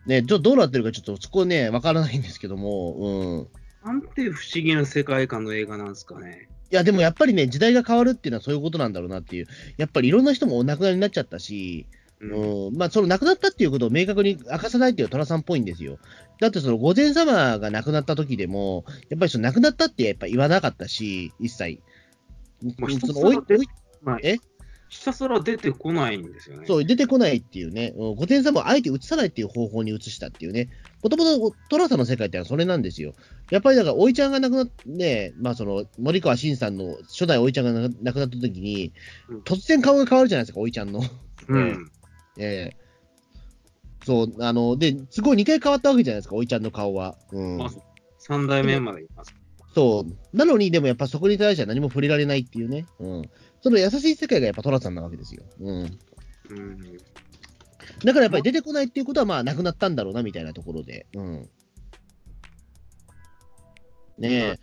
ね、ちょっとどうなってるかちょっとそこね、わからないんですけども、うん。なんて不思議な世界観の映画なんですかね。いや、でもやっぱりね、時代が変わるっていうのはそういうことなんだろうなっていう。やっぱりいろんな人もお亡くなりになっちゃったし、うんうん、まあ、その亡くなったっていうことを明確に明かさないっていうのは寅さんっぽいんですよ。だってその御前様が亡くなった時でも、やっぱりその亡くなったってやっぱ言わなかったし、一切。まあそのおい一つはおいまあえ？ひたすら出てこないんですよね。そう、出てこないっていうね、うん御前様をあえて映さないっていう方法に移したっていうね、もともと寅さんの世界ってのはそれなんですよ。やっぱりだから、おいちゃんが亡くなって、ね、まあその、森川新さんの初代おいちゃんが亡くなった時にうん、突然顔が変わるじゃないですか、おいちゃんの。うん。ええそう、あの、で、すごい2回変わったわけじゃないですか、おいちゃんの顔は。うん。あ三代目までいます。そう。なのに、でもやっぱそこに対しては何も触れられないっていうね。うん。その優しい世界がやっぱ寅さんなわけですよ。うん。うん。だからやっぱり出てこないっていうことは、まあ、なくなったんだろうな、みたいなところで。うん。ねえ。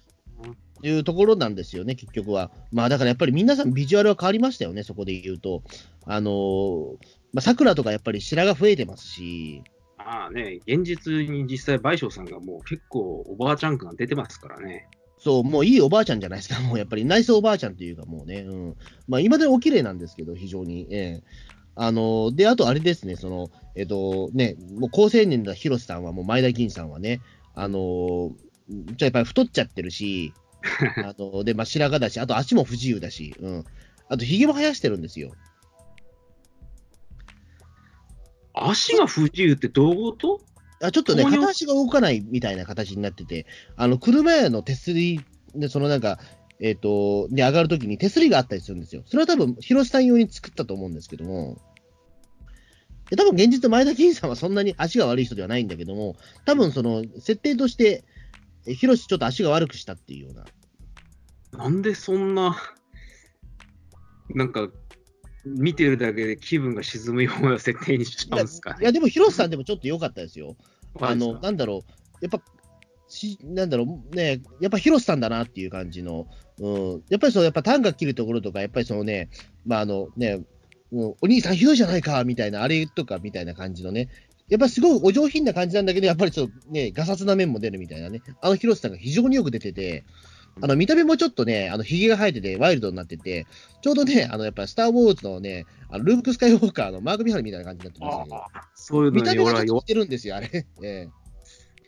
いうところなんですよね、結局は。まあ、だからやっぱり皆さんビジュアルは変わりましたよね、そこで言うと。あのーまあ、桜とかやっぱり白が増えてますし、まあね、現実に実際、倍賞さんがもう結構おばあちゃん感が出てますからね。そう、もういいおばあちゃんじゃないですか、もうやっぱり、ナイスおばあちゃんというか、もうね、うん。まあ、今でお綺麗なんですけど、非常に。ええあの、で、あとあれですね、その、えっと、ね、もう高青年だ広瀬さんは、もう前田銀さんはね、あの、ちょっとやっぱり太っちゃってるし、あの、で、まあ、白髪だし、あと足も不自由だし、うん。あと、髭も生やしてるんですよ。足が不自由ってどういうこと？あちょっとね、片足が動かないみたいな形になってて、あの、車屋の手すりで、そのなんか、えっ、と、に上がるときに手すりがあったりするんですよ。それは多分、広瀬さん用に作ったと思うんですけども、で多分現実前田金さんはそんなに足が悪い人ではないんだけども、多分その、設定として、え広瀬ちょっと足が悪くしたっていうような。なんでそんな、なんか、見てるだけで気分が沈むような設定にしちゃうんですかね。いや、でも広瀬さんでもちょっと良かったですよ。あの、なんだろう、やっぱ、しなんだろう、ね、やっぱ広瀬さんだなっていう感じの、うん、やっぱりそう、やっぱ短歌切るところとか、やっぱりそのね、まああのね、お兄さんひどいじゃないか、みたいな、あれとかみたいな感じのね、やっぱりすごいお上品な感じなんだけど、やっぱりちょっとね、ガサツな面も出るみたいなね、あの広瀬さんが非常によく出てて、あの見た目もちょっとね、あのひげが生えてて、ワイルドになってて、ちょうどね、あのやっぱスター・ウォーズのね、あのルーク・スカイウォーカーのマーク・ミハルみたいな感じになってましたけど。ああそういうの見た目がちょっと似てるんですよ、あれ。ええ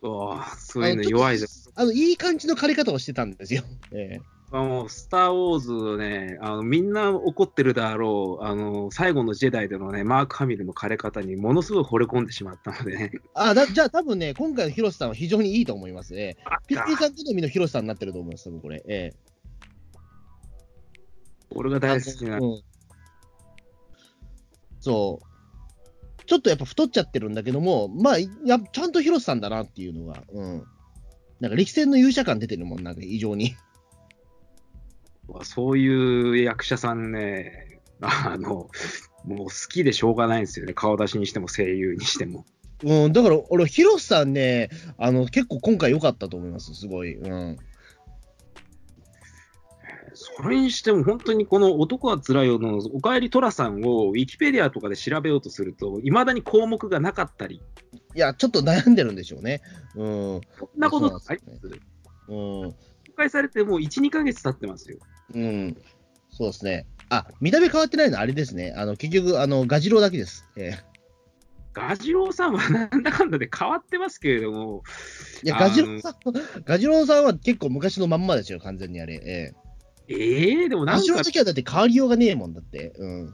ああそういうの弱いです。あの、いい感じの借り方をしてたんですよ。ええあの、スター・ウォーズね、あのみんな怒ってるだろう、あの、最後のジェダイでのね、マーク・ハミルの枯れ方にものすごい惚れ込んでしまったのでね。あだじゃあ、多分ね、今回の広瀬さんは非常にいいと思います。ええあピッピーさん好みの広瀬さんになってると思います、多分これ。ええ俺が大好きな。うんそう。ちょっとやっぱ太っちゃってるんだけども、まあ、やちゃんと広瀬さんだなっていうのが、うん。なんか力戦の勇者感出てるもん、なんか異常に。そういう役者さんね、あの、もう好きでしょうがないんですよね。顔出しにしても声優にしても。うん、だから俺、広瀬さんね、あの、結構今回良かったと思います、すごい。うん。それにしても本当にこの男はつらいよのおかえりトラさんをウィキペディアとかで調べようとすると、いまだに項目がなかったり、いや、ちょっと悩んでるんでしょうね。うん。そんなことすうん。公開されてもう1、2ヶ月経ってますよ。うん。そうですね。あ、見た目変わってないのはあれですね。あの、結局、あの、ガジロウだけです。ええガジロウさんはなんだかんだで変わってますけれども、いや、ガジロウさん、ガジロウさんは結構昔のまんまですよ、完全にあれ。えええでもなんかジロウの時はだって変わりようがねえもんだって。うん。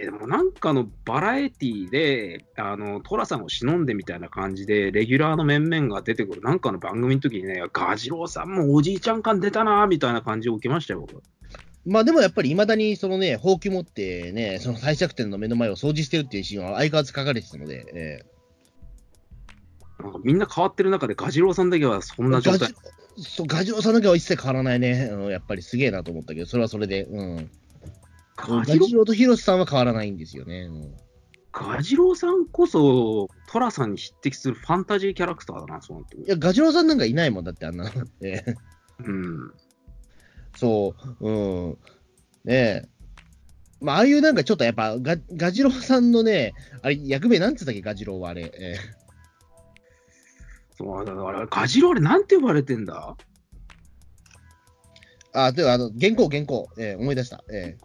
えでもなんかのバラエティで、あの、トラさんを忍んでみたいな感じで、レギュラーの面々が出てくるなんかの番組の時にね、ガジロウさんもおじいちゃん感出たなみたいな感じを受けましたよ、僕。まあでもやっぱりいまだにそのね、ほうき持ってね、その帝釈天の目の前を掃除してるっていうシーンは相変わらず書かれてたので、えなんかみんな変わってる中で、ガジロウさんだけはそんな状態えガジ。そうガジロウさんだけは一切変わらないね。うん、やっぱりすげえなと思ったけど、それはそれで。うん。ガガジロとヒロシさんは変わらないんですよね。うんガジロウさんこそ、トラさんに匹敵するファンタジーキャラクターだな、そうなっていや、ガジロウさんなんかいないもんだって、あんな。ええうん。そう、うん。ねえ。まあ、ああいうなんかちょっとやっぱガ、ガジロウさんのね、あれ、役名なんつったっけ、ガジロウはあれ。ええそうだから、ガジロウあれなんて呼ばれてんだ？あ、では、あの、原稿、原稿。ええ思い出した。ええ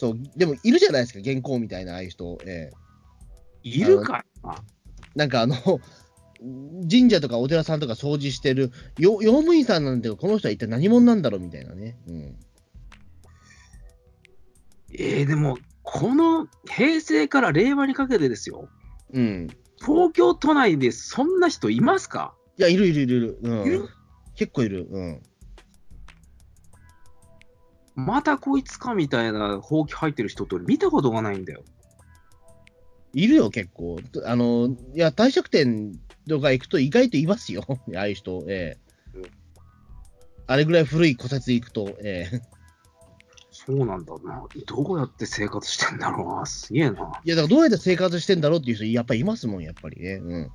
そう、でも、いるじゃないですか、原稿みたいな、ああいう人。ええいるかいななんかあの、神社とかお寺さんとか掃除してる、よ用務員さんなんて、この人は一体何者なんだろうみたいなね。うん。えー、でも、この平成から令和にかけてですよ、うん。東京都内でそんな人いますか？いや、いるいるいるいる。ういる？ん。結構いる。うん。またこいつかみたいなほうき入ってる人って俺見たことがないんだよ。いるよ、結構。あの、いや、帝釈天とか行くと意外といますよ。ああいう人。ええうんあれぐらい古い古説行くと、ええそうなんだな。どうやって生活してんだろうな。すげえな。いや、だからどうやって生活してんだろうっていう人、やっぱりいますもん、やっぱりね。うん。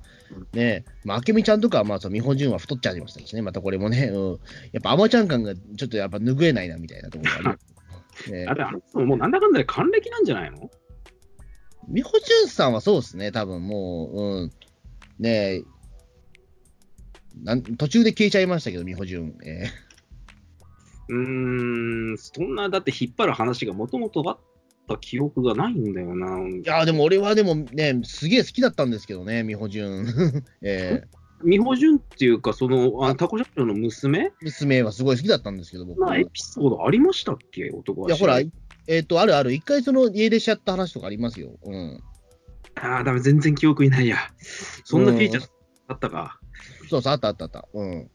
ねえ。まあ、明美ちゃんとかは、まあ、その美穂純は太っちゃいましたしね。またこれもね。うん。やっぱ、あまちゃん感がちょっとやっぱ拭えないな、みたいなところがある。ねえあれ、あの人もうなんだかんだで還暦なんじゃないの？美穂純さんはそうですね、多分もう、うん。ねえ。なん途中で消えちゃいましたけど、美穂純。ええうーん、そんな、だって引っ張る話がもともとあった記憶がないんだよな。いやーでも俺はでもね、すげえ好きだったんですけどね、美穂純。えー美穂純っていうか、その、あタコ社長の娘？娘はすごい好きだったんですけど、僕。なエピソードありましたっけ？男はいや、ほら、えっ、と、あるある、一回その家出しちゃった話とかありますよ。うん。ああ、ダメ、全然記憶いないや。そんなフィーチャーあったか？そうそう、あったあったあった。うん。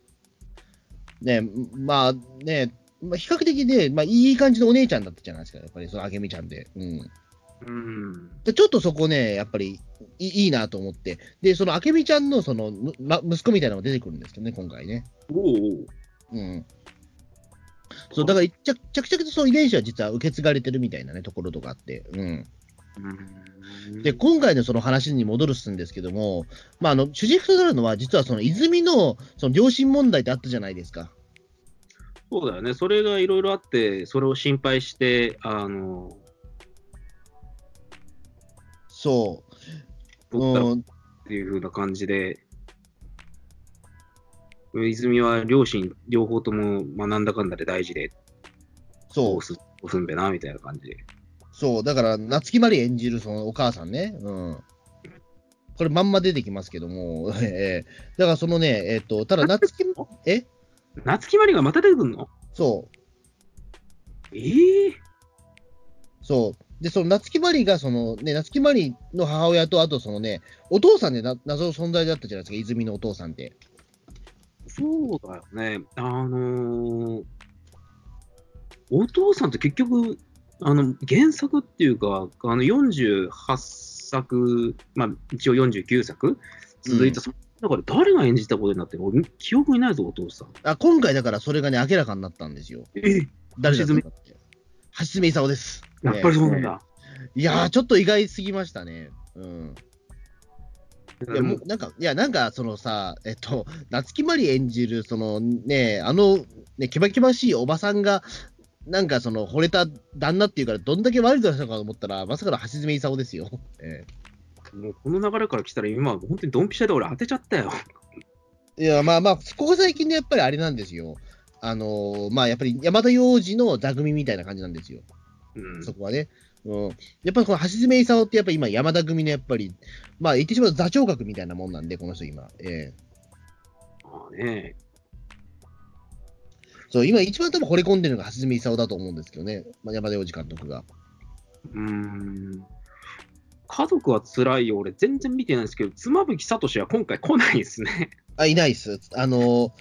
ねまあね、まあ、比較的ね、まあ、いい感じのお姉ちゃんだったじゃないですか、やっぱり、そのあけみちゃんで。うん。うん。でちょっとそこね、やっぱりいいいいなと思って。で、そのあけみちゃんのその、むま、息子みたいなのが出てくるんですけどね、今回ね。おうおううん。そう、だから着着々とその遺伝子は実は受け継がれてるみたいなね、ところとかあって。うん。うんで、今回のその話に戻るんですけども、まあ、あの、主軸となるのは、実はその泉の、その良心問題ってあったじゃないですか。そうだよね。それがいろいろあって、それを心配して、あの、そう。うん、ていう風な感じで、泉は両親、両方とも、まあ、なんだかんだで大事で、そう押。す、押すんべな、みたいな感じで。そう、だから、夏木マリ演じるそのお母さんね、うん。これ、まんま出てきますけども、ええだからそのね、えっ、と、ただ、夏木、え？夏木マリがまた出てくんの？そう、ええそう。で、その夏木マリが、そのね、夏木マリの母親と、あとそのね、お父さんでな謎の存在だったじゃないですか、泉のお父さんって。そうだよね。あのーお父さんって結局、あの、原作っていうか、あの、48作、まあ、一応49作続いた、その中で誰が演じたことになってるの？俺記憶にないぞ、お父さん。あ今回だからそれがね、明らかになったんですよ。え誰だったかって。橋爪功です。やっぱりそうなんだ。いやー、ちょっと意外すぎましたね。うん。いや、もう、なんか、いや、なんか、そのさ、えっと、夏木マリ演じる、そのね、あの、ね、けばけばしいおばさんが、なんか、その、惚れた旦那っていうから、どんだけ悪い人なのかと思ったら、まさかの橋爪功ですよ。えもうこの流れから来たら、今、本当にドンピシャで俺当てちゃったよ。えいや、まあまあ、ここ最近でやっぱりあれなんですよ。あのーまあ、やっぱり山田洋次の座組みたいな感じなんですよ。うん。そこはね。うん。やっぱりこの橋爪功ってやっぱり今山田組のやっぱり、まあ言ってしまうと座長格みたいなもんなんで、この人今。ええまあね。そう、今一番多分惚れ込んでるのが橋爪功だと思うんですけどね。まあ、山田洋次監督が。うーん。家族は辛いよ。俺、全然見てないんですけど、妻夫木聡は今回来ないですね。あ、いないっす。あのー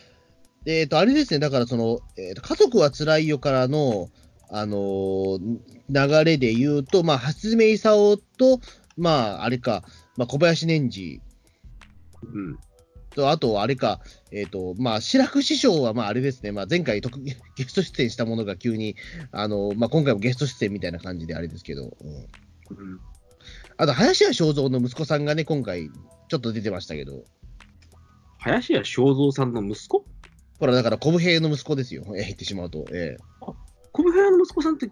えっ、と、あれですね、だからその、えーと、家族は辛いよからの、あのー流れで言うと、まあ、橋爪功と、まあ、あれか、まあ、小林年次うん。と、あと、あれか、えっ、と、まあ、白く師匠は、まあ、あれですね、まあ、前回特 ゲスト出演したものが急に、あのーまあ、今回もゲスト出演みたいな感じであれですけど、うんうん。あと、林家正蔵の息子さんがね、今回、ちょっと出てましたけど、林家正蔵さんの息子？ほら、だから、小武平の息子ですよ、えー言ってしまうと。えー小部屋の息子さんって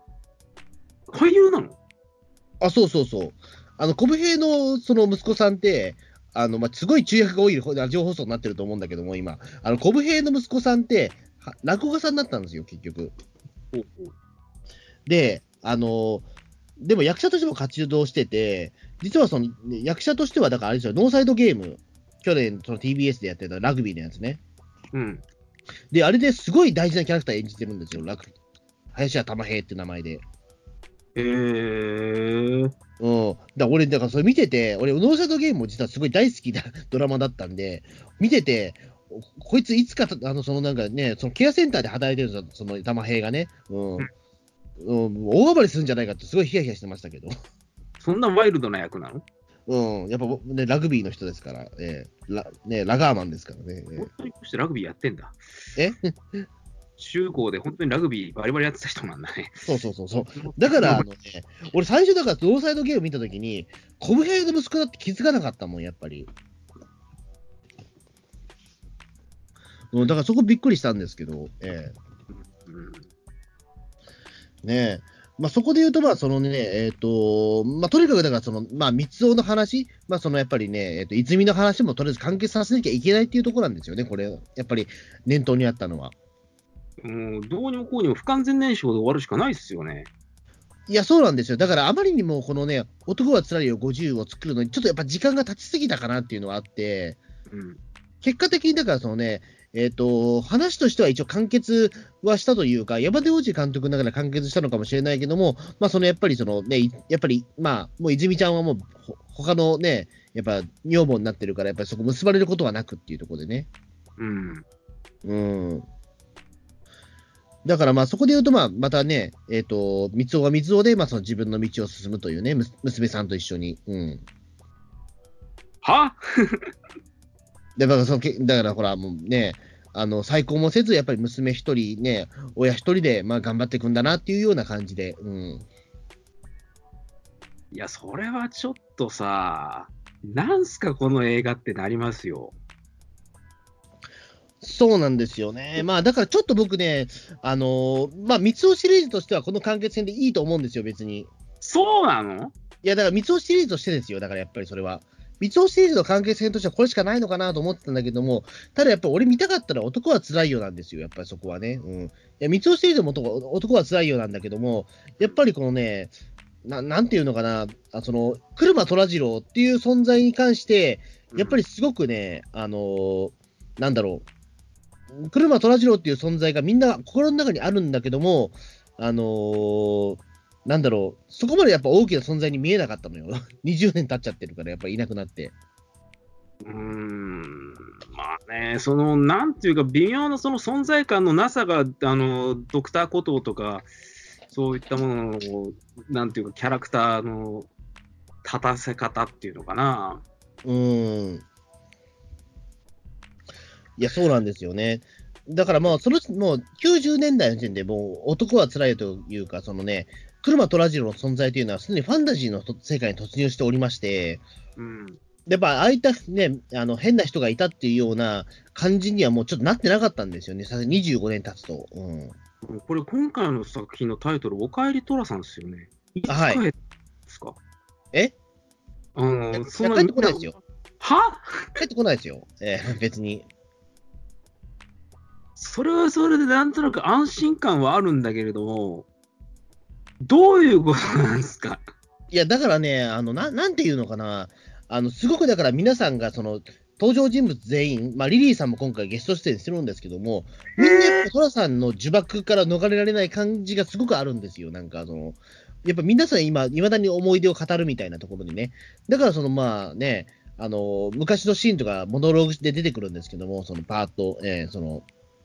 俳優なの？あ、そうそうそう。あの、小武平のその息子さんって、あの、まあ、すごい中訳が多いラジオ放送になってると思うんだけども、今。あの、小武平の息子さんって、は落語家さんだったんですよ、結局。で、あの、でも役者としても活動してて、実はその、ね役者としては、だからあれですよ、ノーサイドゲーム、去年、その TBS でやってたラグビーのやつね。うん。で、あれですごい大事なキャラクター演じてるんですよ、ラグビー。林家玉平って名前で。へえー。うん。だから俺、だからそれ見てて、俺、ノーサイドゲームも実はすごい大好きな ドラマだったんで、見てて、こいついつか、あの、そのなんかね、そのケアセンターで働いてるんですよ、その玉平がね。うん。うん、大暴れするんじゃないかってすごいヒヤヒヤしてましたけど。そんなワイルドな役なの？うん。やっぱね、ラグビーの人ですから、ええラね、ラガーマンですからね。ええ本当にこうしてラグビーやってんだ。え？中高で本当にラグビーバリバリやってた人なんだね。そうそうそうそう。だから、あのね、俺最初だからノーサイドゲーム見たときに、小武平の息子だって気づかなかったもん、やっぱり。うん、だからそこびっくりしたんですけど、えうんえねえ。まあ、そこで言うと、まあ、そのね、えっ、と、まあ、とにかく、だから、その、まあ、三つ男の話、まあ、その、やっぱりね、えっ、と、泉の話もとりあえず完結させなきゃいけないっていうところなんですよね、これ、やっぱり、念頭にあったのは。もうどうにもこうにも不完全燃焼で終わるしかないっすよね。いや、そうなんですよ。だから、あまりにも、このね、男はつらいよ50を作るのに、ちょっとやっぱ時間が経ちすぎたかなっていうのはあって、うん。結果的に、だから、そのね、えっ、と、話としては一応完結はしたというか、山田洋次監督の中で完結したのかもしれないけども、まあ、そのやっぱりそのね、いやっぱり、まあ、もう泉ちゃんはもう、ほ他のね、やっぱ女房になってるから、やっぱりそこ結ばれることはなくっていうところでね。うん。うん。だからまあそこで言うと、まあまたね、えっ、と、三尾が三尾で、まあその自分の道を進むというね、む娘さんと一緒に。うん。は？で、まあそのけだからほら、もうね、あの、再婚もせず、やっぱり娘一人ね、親一人で、まあ、頑張っていくんだなっていうような感じで、うん。いや、それはちょっとさ、なんすか、この映画ってなりますよ。そうなんですよね。まあ、だからちょっと僕ね、あのーまあ、三つ男シリーズとしては、この完結編でいいと思うんですよ、別に。そうなの？いや、だから三つ男シリーズとしてですよ、だからやっぱりそれは。三つ男シリーズの完結編としてはこれしかないのかなと思ってたんだけども、ただやっぱり俺見たかったら男は辛いよなんですよ、やっぱりそこはね。うん。いや、三つ男シリーズも男男は辛いよなんだけども、やっぱりこのね、ななんていうのかな、あその、車虎次郎っていう存在に関して、やっぱりすごくね、あのーなんだろう、車虎次郎っていう存在がみんな心の中にあるんだけども、あのーなんだろう、そこまでやっぱ大きな存在に見えなかったのよ。20年経っちゃってるから、やっぱいなくなって。うーん、まあね、その、なんていうか、微妙なその存在感のなさが、あの、ドクターコトーとか、そういったものの、なんていうか、キャラクターの立たせ方っていうのかな。うーん。いや、そうなんですよね。だからもう、その、もう90年代の時点でもう男は辛いというか、そのね、車虎次郎の存在というのは、すでにファンタジーの世界に突入しておりまして、うん。やっぱああいったね、あの変な人がいたっていうような感じにはもうちょっとなってなかったんですよね、さすがに25年経つと。うん、これ、今回の作品のタイトル、おかえり寅さんですよね。いつですか？え？あの、そんな帰ってこないですよ。は？帰ってこないですよ、えー別に。それはそれでなんとなく安心感はあるんだけれども、どういうことなんですか？いや、だからね、あのななんていうのかな、あのすごくだから皆さんがその登場人物全員、まあ、リリーさんも今回ゲスト出演してるんですけども、みんなやっぱ寅さんの呪縛から逃れられない感じがすごくあるんですよ、なんかその、やっぱ皆さん今、いまだに思い出を語るみたいなところにね、だからそのまあね、あの昔のシーンとか、モノローグで出てくるんですけども、そのパート、えーその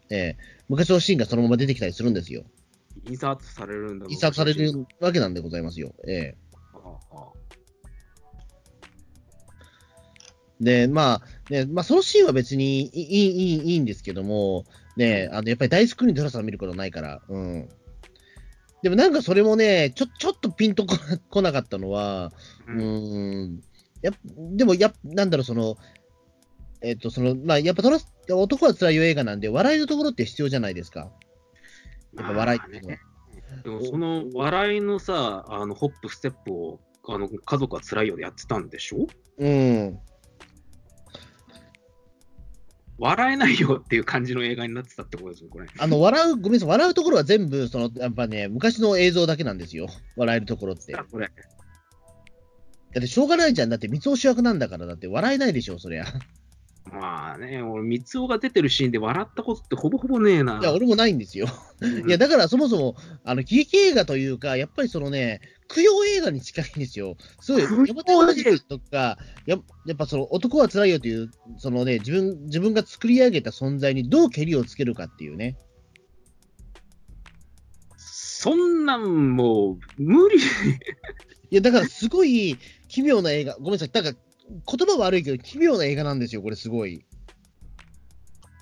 えー昔のシーンがそのまま出てきたりするんですよ。印刷されるんだ印刷されるわけなんでございますよ。えーああで、まあ、ね、まあ、そのシーンは別にいい、いい、いいんですけども、ね、あの、やっぱり大スクリーンでトラさん見ることないから、うん。でもなんかそれもね、ちょ、ちょっとピンとこな来なかったのは、ううんーん、やっでも、やなんだろう、その、えっと、その、まあ、やっぱトラス、男は辛いよ映画なんで、笑いのところって必要じゃないですか。やっぱ笑いっていうのは。でもその笑いのさ、あのホップ、ステップをあの家族は辛いよでやってたんでしょ？うん。笑えないよっていう感じの映画になってたってことですよ、これ。あの、笑う、ごめんなさい、笑うところは全部、その、やっぱね、昔の映像だけなんですよ。笑えるところって。これ。だってしょうがないじゃん。だって三つ主役なんだから、だって笑えないでしょ、そりゃ。まあね、俺、三つ男が出てるシーンで笑ったことってほぼほぼねえな。いや、俺もないんですよ。うんいや、だからそもそも、あの、喜劇映画というか、やっぱりそのね、供養映画に近いんですよ。すごい、山田洋次とか、ややっぱその、男は辛いよという、そのね、自分、自分が作り上げた存在にどうけりをつけるかっていうね。そんなんもう、無理。いや、だからすごい奇妙な映画、ごめんなさい。だから、言葉悪いけど、奇妙な映画なんですよ、これすごい。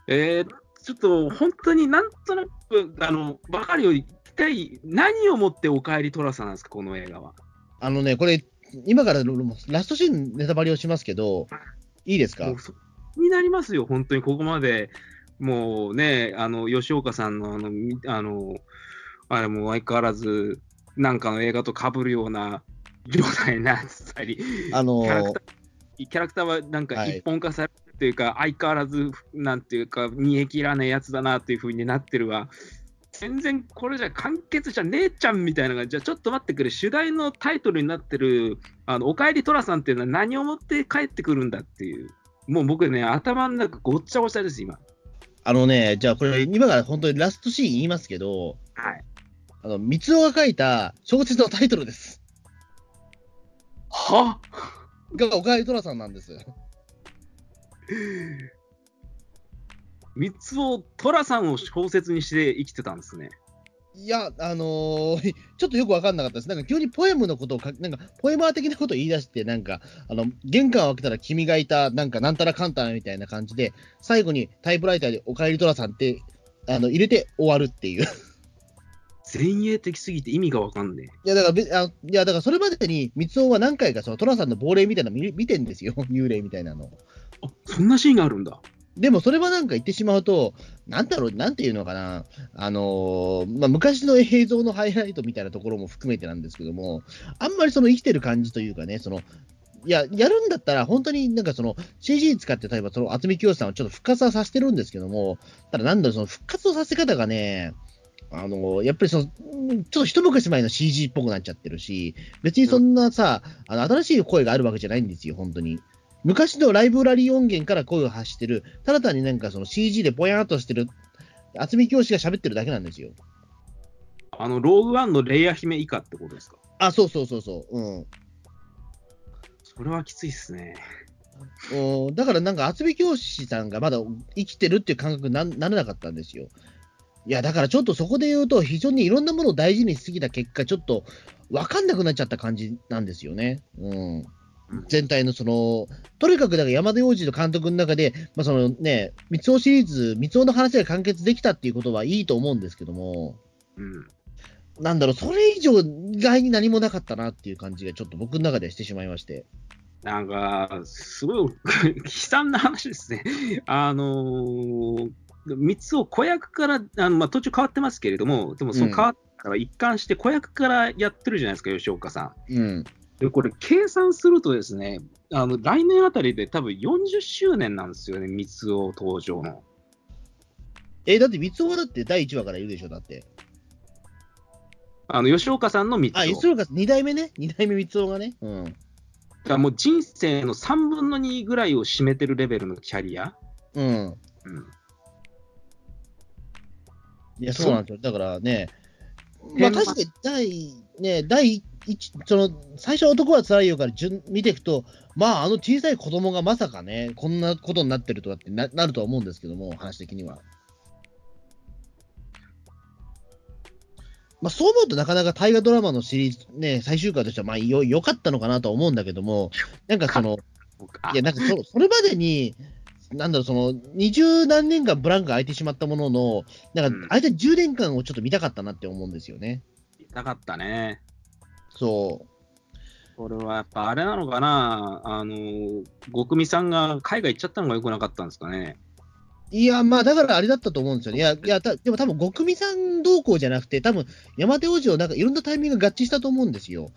えー、ちょっと本当になんとなく、あの、ばかりより、一体何をもってお帰りトラさんなんですか、この映画は。あのね、これ、今からラストシーンネタバレをしますけど、いいですか？になりますよ、本当にここまで、もうね、あの吉岡さんのあの、みあのあれも相変わらず、なんかの映画と被るような状態になってたり、あのーキャラクターはなんかはい一本化されるというか、相変わらず、なんていうか、煮え切らねえやつだなっていう風になってるわ。全然これじゃ完結じゃねえちゃんみたいなのが、じゃあちょっと待ってくれ、主題のタイトルになってる、あのおかえり寅さんっていうのは何をもって帰ってくるんだっていう、もう僕ね、頭の中ごっちゃごちゃです、今。あのね、じゃあこれ、今から本当にラストシーン言いますけど、はい。あの、三つが書いた小説のタイトルです。は？が、岡井寅さんなんです。三つを寅さんを小説にして生きてたんですね。いや、あのーちょっとよく分かんなかったです。なんか急にポエムのことをか、なんかポエマー的なことを言い出して、なんか、あの、玄関を開けたら君がいた、なんかなんたらかんたらみたいな感じで、最後にタイプライターでおかえりトラさんって、あの、入れて終わるっていう。前衛的すぎて意味がわかんねいや、だからべ、あいや、だからそれまでに、三尾は何回かそのトラさんの亡霊みたいなの見 見てんですよ。幽霊みたいなの。え。あ、そんなシーンがあるんだ。でもそれはなんか言ってしまうと、なんだろう、なんていうのかな、あのーまあ、昔の映像のハイライトみたいなところも含めてなんですけども、あんまりその生きてる感じというかね、その、いや、やるんだったら、本当になんかその CG 使って、例えばその渥美清さんをちょっと復活はさせてるんですけども、ただなんだろう、その復活のさせ方がね、あのやっぱりそちょっと一昔前の CG っぽくなっちゃってるし、別にそんなさ、あの新しい声があるわけじゃないんですよ、本当に。昔のライブラリー音源から声を発してる、ただ単になんかその CG でぼやーっとしてる、渥美教師が喋ってるだけなんですよ。あの、ローグワンのレイヤ姫以下ってことですか？あ、そうそうそうそう。うん。それはきついっすね。おだからなんか、渥美教師さんがまだ生きてるっていう感覚になならなかったんですよ。いや、だからちょっとそこで言うと、非常にいろんなものを大事にしすぎた結果、ちょっと分かんなくなっちゃった感じなんですよね。うん。全体のその、とにかくだから山田洋次の監督の中で、まあ、そのね、三尾シリーズ、三尾の話が完結できたっていうことはいいと思うんですけども、うん。なんだろう、それ以上、意外に何もなかったなっていう感じが、ちょっと僕の中でしてしまいまして。なんか、すごい悲惨な話ですね。あのー、三つを子役から、あのまあ、途中変わってますけれども、でもその変わったから一貫して子役からやってるじゃないですか、吉岡さん。うん。で、これ、計算するとですね、あの来年あたりで多分40周年なんですよね、三つを登場の。え、だって三尾はだって第1話からいるでしょ、だって。あの吉岡さんの三つあ、を。それか、2代目ね。2代目三尾がね。うん。だからもう人生の3分の2ぐらいを占めてるレベルのキャリア。うん。うんいや、そうなんですよ。だからね、まあ確かに第、ね、第一、その、最初男は辛いよから順見ていくと、まああの小さい子供がまさかね、こんなことになってるとかってななるとは思うんですけども、話的には。まあそう思うとなかなか大河ドラマのシリーズ、ね、最終回としてはまあよ良かったのかなとは思うんだけども、なんかその、いや、なんかそそれまでに、なんだろう、その、二十何年間ブランク空いてしまったものの、なんうんか、あいた10年間をちょっと見たかったなって思うんですよね。痛かったね。そこれはやっぱあれなのかな、あの、極味さんが海外行っちゃったのが良くなかったんですかね？う。いや、まあ、だからあれだったと思うんですよね。いや、いや、たでも多分、極味さん同行じゃなくて、多分、山手王子をなんかいろんなタイミングが合致したと思うんですよ。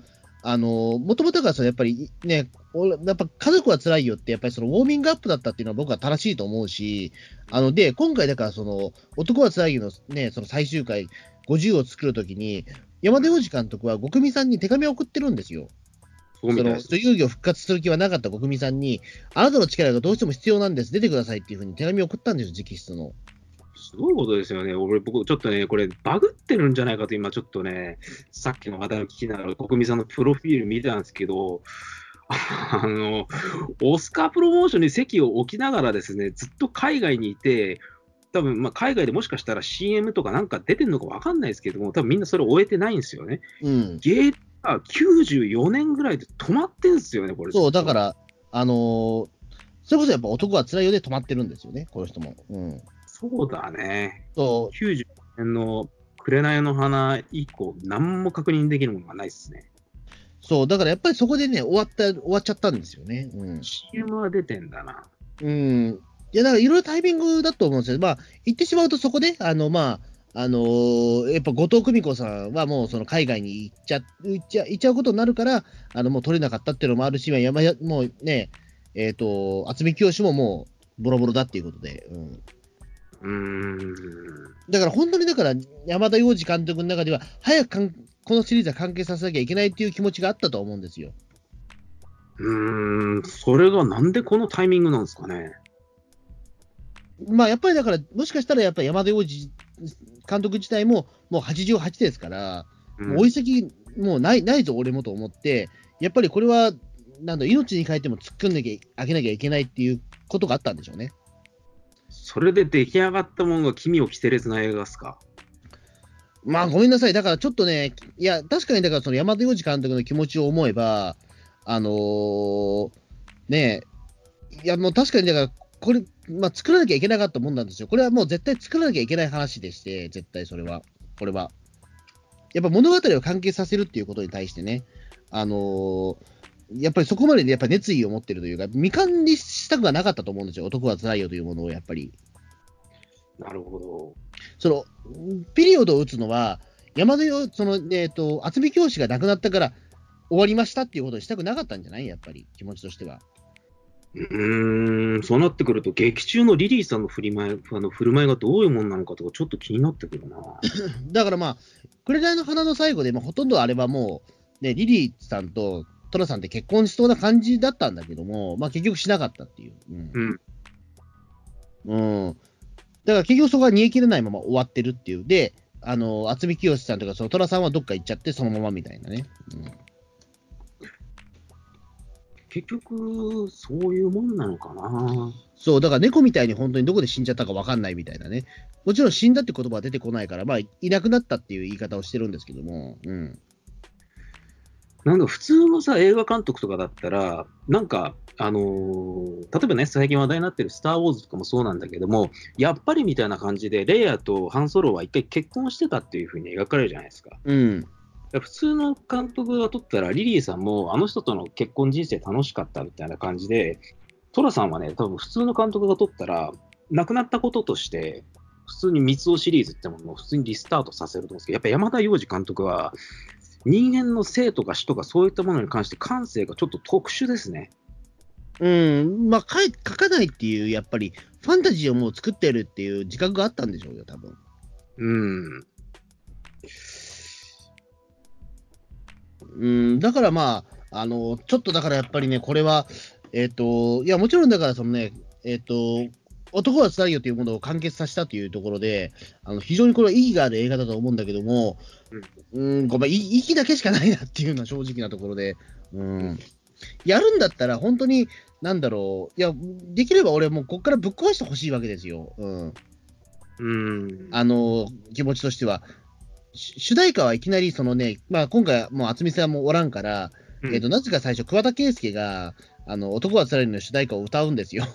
あの、もともとがそのやっぱりね、俺やっぱ家族は辛いよって、やっぱりそのウォーミングアップだったっていうのは僕は正しいと思うし、あの、で、今回だからその、男は辛いよのね、その最終回、50を作るときに、山手王子監督は極味さんに手紙を送ってるんですよ。その、そうみたいです。遊戯を復活する気はなかった国民さんに、あなたの力がどうしても必要なんです、出てくださいっていうふうに手紙を送ったんですよ、直筆の。すごいことですよね。俺、僕、ちょっとね、これ、バグってるんじゃないかと、今、ちょっとね、さっきの話題を聞きながら、国民さんのプロフィール見てたんですけど、あの、オスカープロモーションに席を置きながらですね、ずっと海外にいて、多分まあ海外でもしかしたら CM とかなんか出てるのか分かんないですけども、多分みんなそれ終えてないんですよね。うん。ゲーが94年ぐらいで止まってんすよね、これ。そう、だから、あのーそれこそやっぱ男は辛いよで止まってるんですよね、この人も。うん。そうだね。そ94年の紅の花以降、何も確認できるものがないですね。う、そう、だからやっぱりそこでね、終わった、終わっちゃったんですよね。うん。CM は出てんだな。うん。いや、だからいろいろタイミングだと思うんですよ。まあ、言ってしまうとそこで、あの、まあ、あのーやっぱ後藤久美子さんはもうその海外に行っちゃ行っちゃ行っちゃうことになるから、あのもう取れなかったっていうのもあるし、まあ山やもうね、えっ、と、渥美清ももうボロボロだっていうことで、うん。うーん。だから本当にだから山田洋次監督の中では、早くかんこのシリーズは完結させなきゃいけないっていう気持ちがあったと思うんですよ。うーん、それがなんでこのタイミングなんですかね。まあやっぱりだから、もしかしたらやっぱり山田洋次監督自体ももう88ですから、うんもう追い先もうないないぞ、俺もと思って、やっぱりこれは、なんだ、命に変えても突っ込んであげなきゃいけないっていうことがあったんでしょうね。それで出来上がったものが君を着てれずな映画ですか？まあごめんなさい、だからちょっとね、いや、確かにだからその山田洋次監督の気持ちを思えば、あのーね、いやもう確かにだから、これ、まあ作らなきゃいけなかったもんなんですよ。これはもう絶対作らなきゃいけない話でして、絶対それは、これは。やっぱ物語を完結させるっていうことに対してね、あのーやっぱりそこまでやっぱ熱意を持ってるというか、未完にしたくはなかったと思うんですよ、男は辛いよというものをやっぱり。なるほど。その、ピリオドを打つのは、山田よ、その、えっ、と、渥美教師が亡くなったから終わりましたっていうことにしたくなかったんじゃない？やっぱり、気持ちとしては。うーん、そうなってくると、劇中のリリーさんの振り舞いあの振る舞いがどういうもんなのかとか、ちょっと気になってくるな。だからまあ、紅の花の最後で、まあ、ほとんどあれはもう、ね、リリーさんとトラさんって結婚しそうな感じだったんだけども、まあ結局しなかったっていう。うん。うん。うん。だから結局そこは煮え切れないまま終わってるっていう。で、あの、渥美清さんとか、その寅さんはどっか行っちゃって、そのままみたいなね。うん。結局、そういうもんなのかな。そう、だから猫みたいに本当にどこで死んじゃったか分かんないみたいなね。もちろん死んだって言葉は出てこないから、まあ、いなくなったっていう言い方をしてるんですけども、うん。なんか普通のさ、映画監督とかだったら、なんか、あのー例えばね、最近話題になってるスター・ウォーズとかもそうなんだけども、やっぱりみたいな感じで、レイヤーとハンソロは一回結婚してたっていうふうに描かれるじゃないですか。うん。普通の監督が撮ったら、リリーさんもあの人との結婚人生楽しかったみたいな感じで、トラさんはね、多分普通の監督が撮ったら、亡くなったこととして、普通に三つ男シリーズってものを普通にリスタートさせると思うんですけど、やっぱ山田洋次監督は、人間の生とか死とかそういったものに関して感性がちょっと特殊ですね。うん。まあ、書かないっていう、やっぱり、ファンタジーをもう作ってるっていう自覚があったんでしょうよ、多分。うん。うん。だからまあ、あの、ちょっとだからやっぱりね、これは、えっ、と、いや、もちろんだから、そのね、えっ、と、男は辛いよというものを完結させたというところで、あの非常にこれは意義がある映画だと思うんだけども、うん、ごめん、い意義だけしかないなっていうのは正直なところで、うん、やるんだったら本当に、なんだろう、いや、できれば俺もうここからぶっ壊してほしいわけですよ。うん。うん。あの、気持ちとしては。し主題歌はいきなり、そのね、まあ今回もう渥美さんもおらんから、うんえっ、と、なぜか最初、桑田佳祐が、あの、男はつらいの主題歌を歌うんですよ。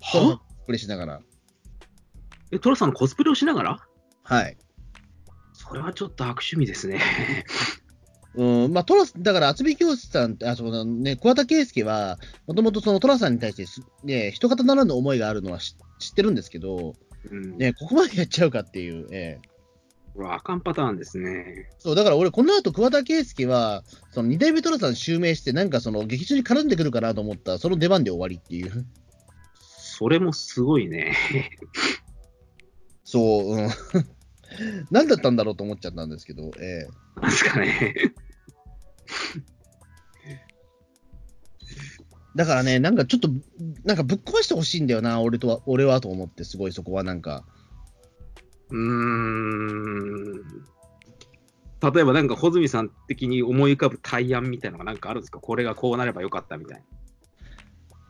は？これしながら。え、トラさんのコスプレをしながら？はい。それはちょっと悪趣味ですね。うん、まあ、トラス、だから、渥美清さんって、あ、そのね、桑田佳祐は、もともとそのトラさんに対してす、ね、一方ならぬ思いがあるのは知知ってるんですけど、うん。ね、ここまでやっちゃうかっていう、ええこれはあかんパターンですね。そう、だから俺、この後、桑田佳祐は、その二代目トラさん襲名して、なんかその劇中に絡んでくるかなと思ったら、その出番で終わりっていう。それもすごいね。そう、うん。何だったんだろうと思っちゃったんですけど、ええなんですかね。だからね、なんかちょっと、なんかぶっ壊してほしいんだよな、俺とは、俺はと思って、すごいそこはなんか。うーん。例えばなんか、穂積さん的に思い浮かぶ対案みたいなのがなんかあるんですか？これがこうなればよかったみたいな。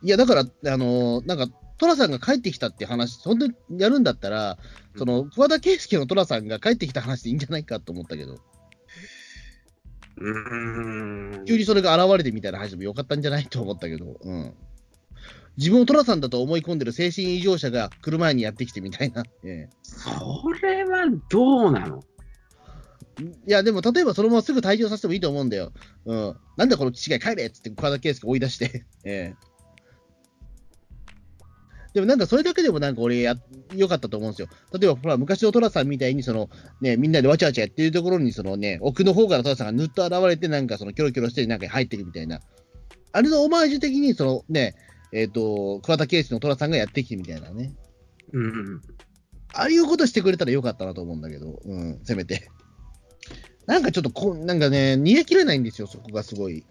いや、だから、あのーなんか、トラさんが帰ってきたって話、本当にやるんだったら、その、桑田佳祐のトラさんが帰ってきた話でいいんじゃないかと思ったけど、うーん。急にそれが現れてみたいな話でもよかったんじゃないと思ったけど、うん。自分をトラさんだと思い込んでる精神異常者が来る前にやってきてみたいな。えそれはどうなの？えいや、でも例えばそのまますぐ退場させてもいいと思うんだよ。うん。なんだこの父が帰れっつって桑田佳祐追い出して。ええでもなんかそれだけでもなんか俺や、良かったと思うんですよ。例えばほら昔のトラさんみたいにそのね、みんなでわちゃわちゃやってるところにそのね、奥の方からトラさんがぬっと現れてなんかそのキョロキョロしてなんか入ってくみたいな。あれのオマージュ的にそのね、えっ、と、桑田佳祐のトラさんがやってきてみたいなね。うん。ああいうことしてくれたらよかったなと思うんだけど、うん、せめて。なんかちょっとこう、なんかね、逃げ切れないんですよ、そこがすごい。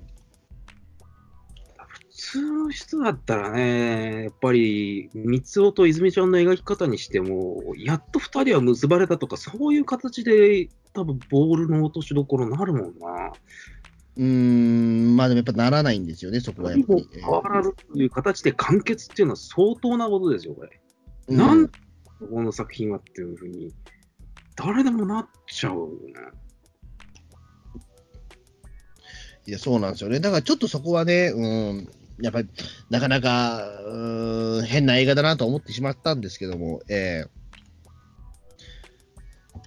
普通の人だったらね、やっぱり、三つ男と泉ちゃんの描き方にしても、やっと二人は結ばれたとか、そういう形で、多分ボールの落としどころになるもんな。うーん、まあでもやっぱならないんですよね、そこはやっぱり。変わらずという形で完結っていうのは相当なことですよ、これ。うなんこの作品はっていうふうに。誰でもなっちゃうよね。いや、そうなんですよね。だからちょっとそこはね、うん、やっぱり、なかなか、うん、変な映画だなと思ってしまったんですけども、ええ。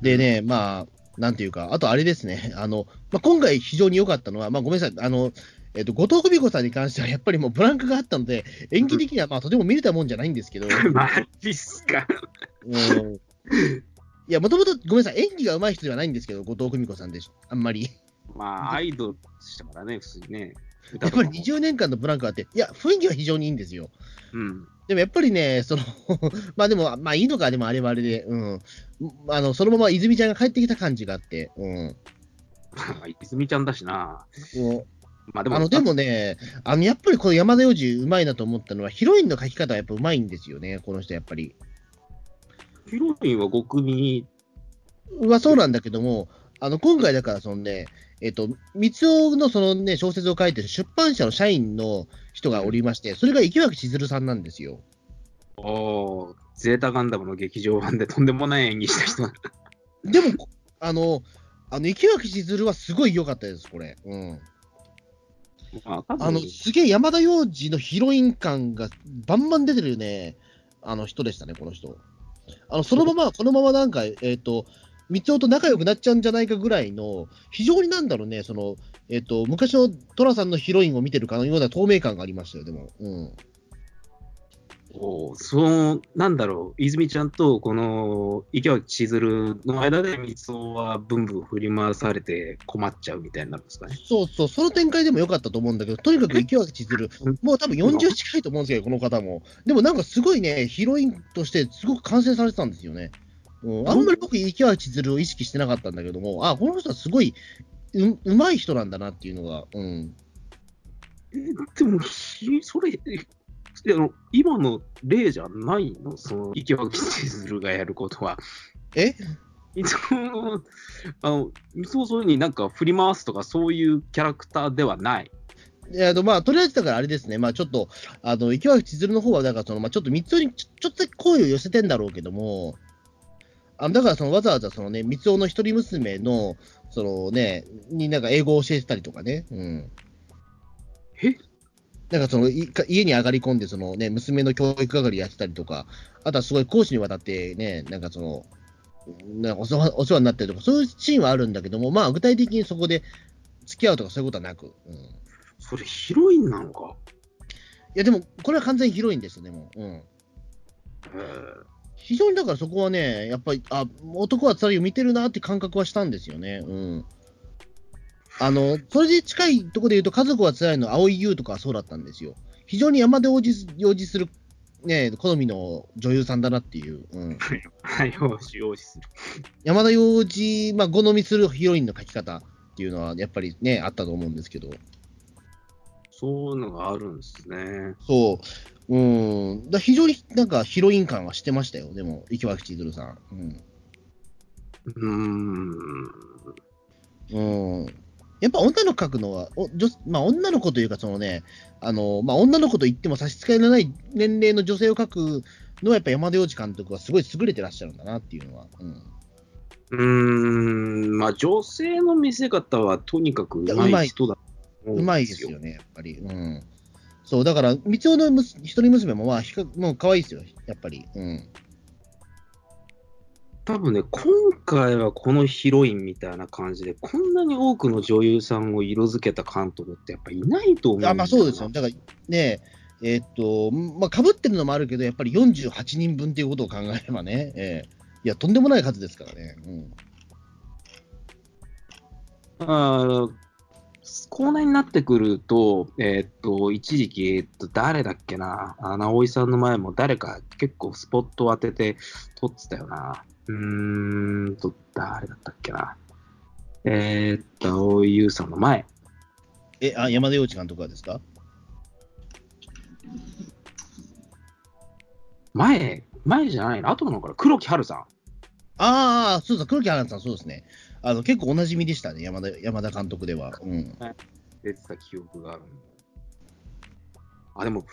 でね、まあ、なんていうか、あとあれですね、あの、まあ、今回非常に良かったのは、まあ、ごめんなさい、あの、えっと、後藤久美子さんに関しては、やっぱりもうブランクがあったので、演技的にはまあとても見れたもんじゃないんですけど、マジっすか。うん。いや、もともとごめんなさい、演技が上手い人ではないんですけど、後藤久美子さんでしあんまり。まあ、アイドルでしたからね、普通にね。やっぱり20年間のブランクがあって、いや、雰囲気は非常にいいんですよ。うん。でもやっぱりね、その まあでも、まあいいのか、でもあれはあれで、うん。あの、そのまま泉ちゃんが帰ってきた感じがあって、うん。まあ、泉ちゃんだしな。もまあでも、うあの、でもね、あの、やっぱりこの山田洋次うまいなと思ったのは、ヒロインの描き方はやっぱうまいんですよね、この人やっぱり。ヒロインは5組、はそうなんだけども、あの、今回だから、そのね、えっと、三尾のそのね、小説を書いてる出版社の社員の人がおりまして、それが池脇千鶴さんなんですよ。おーゼータガンダムの劇場版でとんでもない演技した人。でも、あの、あの、池脇千鶴はすごい良かったです、これ。うん。まあ、の、すげえ山田洋次のヒロイン感がバンバン出てるね、あの人でしたね、この人。あの、そのまま、このままなんか、えっ、と、三尾と仲良くなっちゃうんじゃないかぐらいの、非常になんだろうね、その、えっ、と、昔の寅さんのヒロインを見てるかのような透明感がありましたよ、でも。うん。おーその、なんだろう、泉ちゃんとこの池脇千鶴の間で三尾はブンブン振り回されて困っちゃうみたいになるんですかね。そうそう、その展開でも良かったと思うんだけど、とにかく池脇千鶴、もう多分40近いと思うんですけど、この方も。でもなんかすごいね、ヒロインとしてすごく完成されてたんですよね。うん、あんまり僕、池脇千鶴を意識してなかったんだけども、あ、この人はすごいううまい人なんだなっていうのが、うん。えでも、ひそれ、えあの今の例じゃないの？その池脇千鶴がやることは。え？いつも、あの、三尾そういうふうになんか振り回すとかそういうキャラクターではない。えーとまあ、とりあえずだからあれですね、まあ、ちょっと、あの池脇千鶴の方は、だからその、まあ、ちょっと三つにちょちょっとだけ声を寄せてんだろうけども、あのだからそのわざわざその、ね、三尾の一人娘の、そのね、になんか英語を教えてたりとかね、うん。え？なんかそのいか家に上がり込んで、そのね、娘の教育係やってたりとか、あとはすごい講師にわたってね、なんかその、なんかお世話お世話になったりとか、そういうシーンはあるんだけども、まあ、具体的にそこで付き合うとかそういうことはなく、うん。いそれヒロインなのか？や、でも、これは完全にヒロインですよね、もう。うん。え非常にだからそこはね、やっぱり、あ男はつらいを見てるなって感覚はしたんですよね。うん。あの、それで近いところで言うと、家族はつらいの青井優とかはそうだったんですよ。非常に山で応じ用事する、ね、好みの女優さんだなっていう。うん。はい、よし、よしする。山田洋次、まあ、好みするヒロインの描き方っていうのは、やっぱりね、あったと思うんですけど。そういうのがあるんですね。そう。うん。だ非常になんかヒロイン感はしてましたよ。でも、池脇千鶴さん。うん。うーん。うんやっぱ女の子描くのは、お女まあ、女の子というか、そのね、あのまあ、女の子と言っても差し支えのない年齢の女性を描くのは、やっぱ山田洋次監督はすごい優れてらっしゃるんだなっていうのは。うんうーん、まあ、女性の見せ方はとにかくうまい人だうまいですよね、やっぱり。うん。そう、だから、三尾のむす一人娘も、まあ、ひかもう可愛いですよ、やっぱり。うん。多分ね、今回はこのヒロインみたいな感じで、こんなに多くの女優さんを色づけた監督ってやっぱいないと思うんあなまあそうですよ。だからね、えーっと、まあ、かぶってるのもあるけど、やっぱり48人分っていうことを考えればね、ええいや、とんでもない数ですからね。うん。あーコーナーになってくると、えーっと、一時期、えーっと、誰だっけな、あの、葵さんの前も誰か結構スポットを当てて撮ってたよな。うーんと、誰だったっけな。えーっと、葵優さんの前。え、あ、山田洋次監督はですか？前、前じゃないの？後なのかな？黒木華さん。ああ、そうだ、黒木華さん、そうですね。あの結構おなじみでしたね、山田山田監督では。うん。出てた記憶があるあ、でも、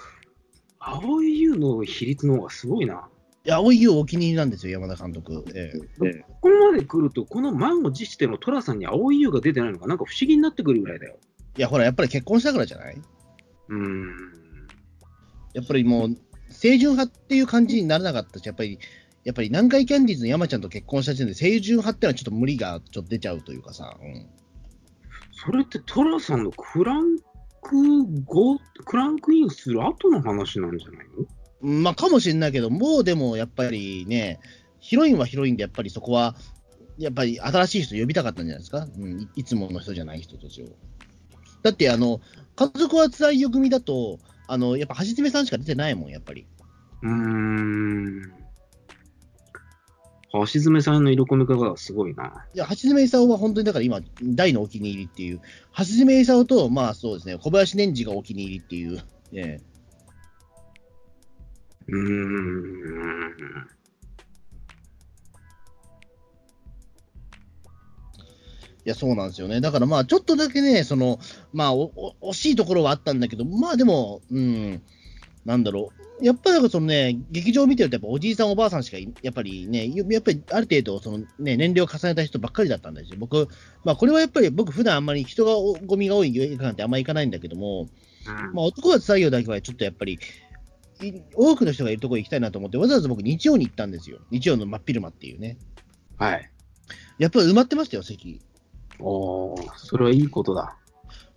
青い優の比率の方がすごいな。いや、青い優お気に入りなんですよ、山田監督。ええここまで来ると、この満を持しての寅さんに青い優が出てないのが、なんか不思議になってくるぐらいだよ。いや、ほら、やっぱり結婚したからじゃない？うーん。やっぱりもう、清純派っていう感じにならなかったし、やっぱり、やっぱり南海キャンディーズの山ちゃんと結婚した時点で、清純派ってのはちょっと無理がちょっと出ちゃうというかさ、うん、それって寅さんのクランク後、クランクインする後の話なんじゃないの？まあ、かもしれないけど、もうでもやっぱりね、ヒロインはヒロインで、やっぱりそこは、やっぱり新しい人呼びたかったんじゃないですか、うん、いいつもの人じゃない人たちを。だって、あの、家族は辛いよ組だと、あの、やっぱ橋爪さんしか出てないもん、やっぱり。うーん。橋爪さんの色込み方がすごいな。いや、橋爪功は本当にだから今、大のお気に入りっていう、橋爪功と、まあそうですね、小林年次がお気に入りっていう、ね、うーん。いや、そうなんですよね。だからまあ、ちょっとだけね、その、まあ、おお惜しいところはあったんだけど、まあでも、うん、なんだろう。やっぱりそのね、劇場を見てると、やっぱおじいさん、おばあさんしかい、やっぱりね、やっぱりある程度、そのね、年齢を重ねた人ばっかりだったんですよ。僕、まあこれはやっぱり僕、普段あんまり人がおゴミが多い映画館ってあんまり行かないんだけども、まあ男は作業だけはちょっとやっぱり、い多くの人がいるところに行きたいなと思って、わざわざ僕、日曜に行ったんですよ。日曜の真っ昼間っていうね。はい。やっぱり埋まってましたよ、席。おー、それはいいことだ。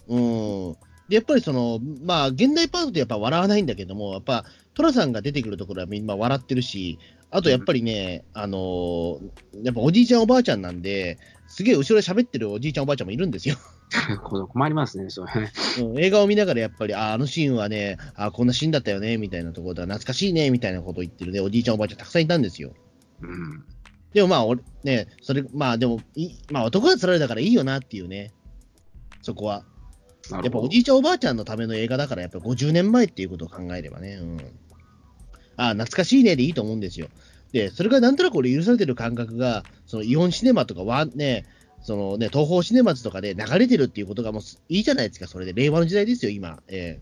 うん。で、やっぱりその、まあ、現代パートでやっぱ笑わないんだけども、やっぱ、寅さんが出てくるところはみんな笑ってるし、あとやっぱりね、あのーやっぱおじいちゃんおばあちゃんなんで、すげえ後ろで喋ってるおじいちゃんおばあちゃんもいるんですよ。困りますね、それ。うん、映画を見ながらやっぱり、あ、あのシーンはね、あ、こんなシーンだったよね、みたいなところで、懐かしいね、みたいなことを言ってるね、おじいちゃんおばあちゃんたくさんいたんですよ。うん。でもまあ、俺、ね、それ、まあでも、いまあ男が釣られたからいいよなっていうね、そこは。やっぱおじいちゃんおばあちゃんのための映画だから、やっぱ50年前っていうことを考えればね、うん。ああ、懐かしいねでいいと思うんですよ。で、それがなんとなく俺許されてる感覚が、そのイオンシネマとかはね、そのね、東宝シネマズとかで流れてるっていうことがもういいじゃないですか、それで。令和の時代ですよ、今。え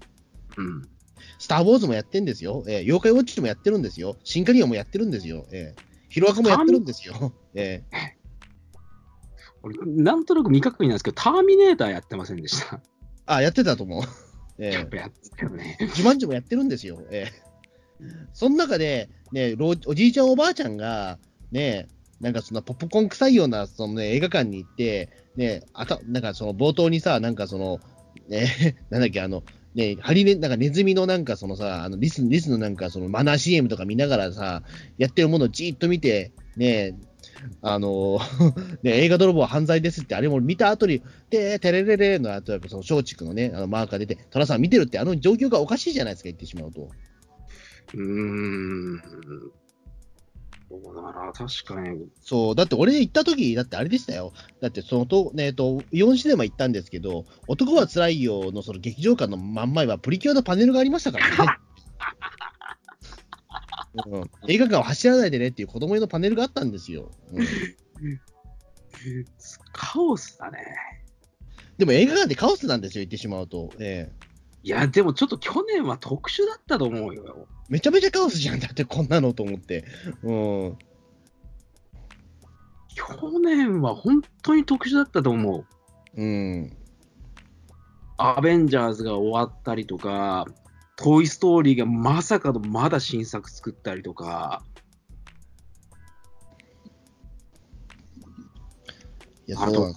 ーうん。スター・ウォーズもやってるんですよ。えー妖怪ウォッチもやってるんですよ。シンカリオンもやってるんですよ。えーヒロアカもやってるんですよ。えー俺、なんとなく未確認なんですけど、ターミネーターやってませんでした？あ、やってたと思う。えーやっぱやってたよね。自慢ジもやってるんですよ。ええその中で、ね、老おじいちゃん、おばあちゃんが、ね、なんかそのポップコーン臭いようなその、ね、映画館に行って、ね、あたなんかその冒頭にさ、なんかその、ね、なんだっけ、あの、ね、ハリネ、なんかネズミのなんかそのさ、あのリスリスのなんかそのマナー CM とか見ながらさ、やってるものをじーっと見て、ね、あの、ね、映画泥棒は犯罪ですって、あれも見た後に、で、テレレレの後、やっぱその松竹のね、あのマーカー出て、寅さん見てるって、あの状況がおかしいじゃないですか、言ってしまうと。うーん。そうだな、確かに。そう、だって俺行った時だってあれでしたよ。だってそのと、ねえっと、イオンシネマ行ったんですけど、男は辛いよのその劇場館の真ん前はプリキュアのパネルがありましたからね。うん、映画館を走らないでねっていう子供用のパネルがあったんですよ。うん、カオスだね。でも映画館ってカオスなんですよ、言ってしまうと。ええいや、でもちょっと去年は特殊だったと思うよ。めちゃめちゃカオスじゃん、だってこんなのと思って。うん。去年は本当に特殊だったと思う。うん。アベンジャーズが終わったりとか、トイ・ストーリーがまさかのまだ新作作ったりとか、いや、あと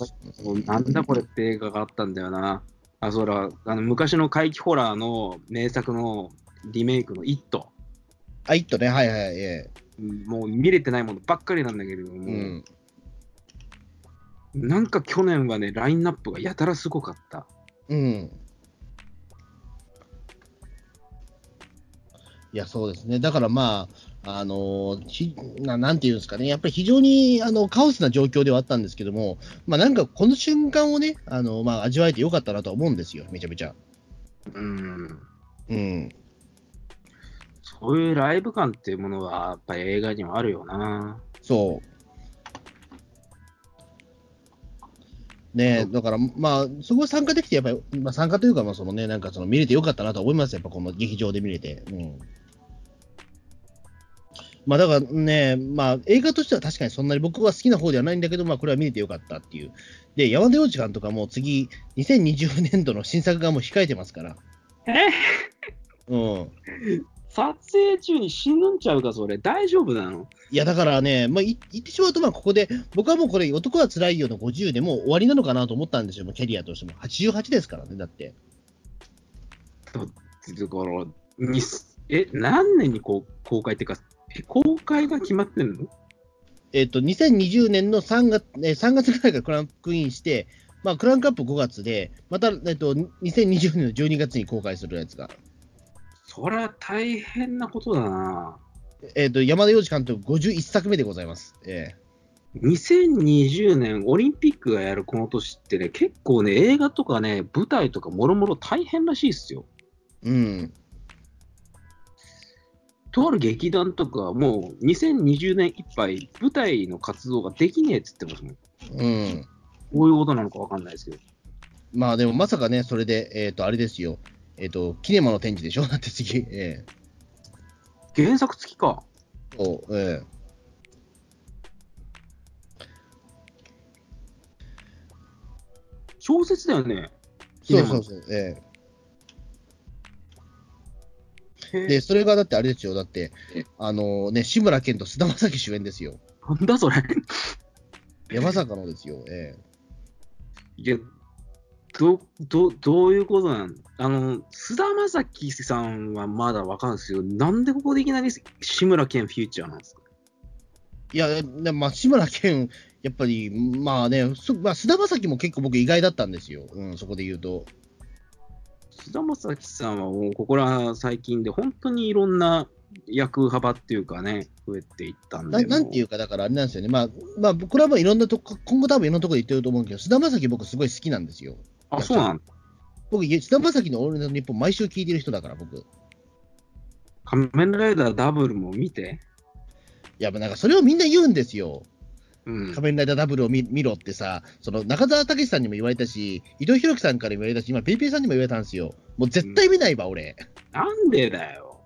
なんだこれって映画があったんだよな。あ、そら、あの昔の怪奇ホラーの名作のリメイクの「イットあ、いっとね、はいはい、えもう見れてないものばっかりなんだけれども、えうん。なんか去年はね、ラインナップがやたらすごかった。うん。いや、そうですね。だからまあ、あのーひななんていうんですかね、やっぱり非常にあのカオスな状況ではあったんですけども、まあなんかこの瞬間をね、あのまあ味わえてよかったなとは思うんですよ、めちゃめちゃ。うん。うん。そういうライブ感っていうものは、やっぱり映画にはあるよな。そう。ねえ、だから、まあ、そこ参加できて、やっぱり、まあ、参加というか、まあ、そのね、なんかその見れてよかったなと思います、やっぱこの劇場で見れて。うん。まあだからね、まあ映画としては確かにそんなに僕は好きな方ではないんだけど、まあこれは見れてよかったっていう。で、山田洋次監督はもう次、2020年度の新作がもう控えてますから。え？うん。撮影中に死ぬんちゃうか、それ。大丈夫なの？いやだからね、まあい言ってしまうと、まあここで、僕はもうこれ、男は辛いよの50でもう終わりなのかなと思ったんですよ、もうキャリアとしても。88ですからね、だって。だから、にえ、何年にこう公開っていうか、え公開が決まってんの？えっ、と、2020年の3月、えー3月ぐらいからクランクインして、まあクランクアップ5月で、また、えっ、と、2020年の12月に公開するやつが。それは大変なことだな。えっ、と、山田洋次監督51作目でございます。え2020年オリンピックがやるこの年ってね、結構ね、映画とかね、舞台とかもろもろ大変らしいっすよ。えうん。とある劇団とか、もう2020年いっぱい舞台の活動ができねえっつってますもん。うん。どういうことなのかわかんないですけど。まあでもまさかね、それで、えっ、と、あれですよ。えっ、と、キネマの展示でしょ？だって次。え原作付きか。えそう、ええ小説だよね。そうそうそう。ええで、それがだってあれですよ。だって、あのね、志村けんと菅田将暉主演ですよ。なんだそれ。いや、まさかのですよ。えいや、ど、ど、どういうことなん？あの、菅田将暉さんはまだわかるんですよ。なんでここでいきなり志村けんフューチャーなんですか？えいや、でまあ、志村けん、やっぱり、まあね、そまあ、菅田将暉も結構僕意外だったんですよ。うん、そこで言うと。菅田将暉さんはもうここら最近で本当にいろんな役幅っていうかね、増えていったんで。ななんていううか、だからあれなんですよね。まあ、まあ、これはもういろんなとこ、今後多分いろんなところで言ってると思うけど、菅田将暉僕すごい好きなんですよ。あ、そうなんだ。僕、菅田将暉のオールナイトニッポン毎週聞いてる人だから、僕。い仮面ライダーダブルも見て。や、なんかそれをみんな言うんですよ。うん。仮面ライダーダブルを見見ろってさ、その中澤武さんにも言われたし、伊藤洋樹さんからも言われたし、今、ペイペイさんにも言われたんですよ。もう絶対見ないわ、俺。なんでだよ。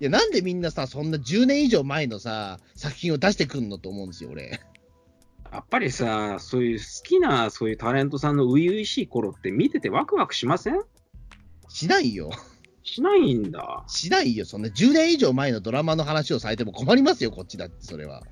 いや、なんでみんなさ、そんな10年以上前のさ、作品を出してくんのと思うんですよ、俺。やっぱりさ、そういう好きなそういうタレントさんの初々しい頃って見ててワクワクしません？しないよ。しないんだ。しないよ。そんな10年以上前のドラマの話をされても困りますよ、こっちだって、それは。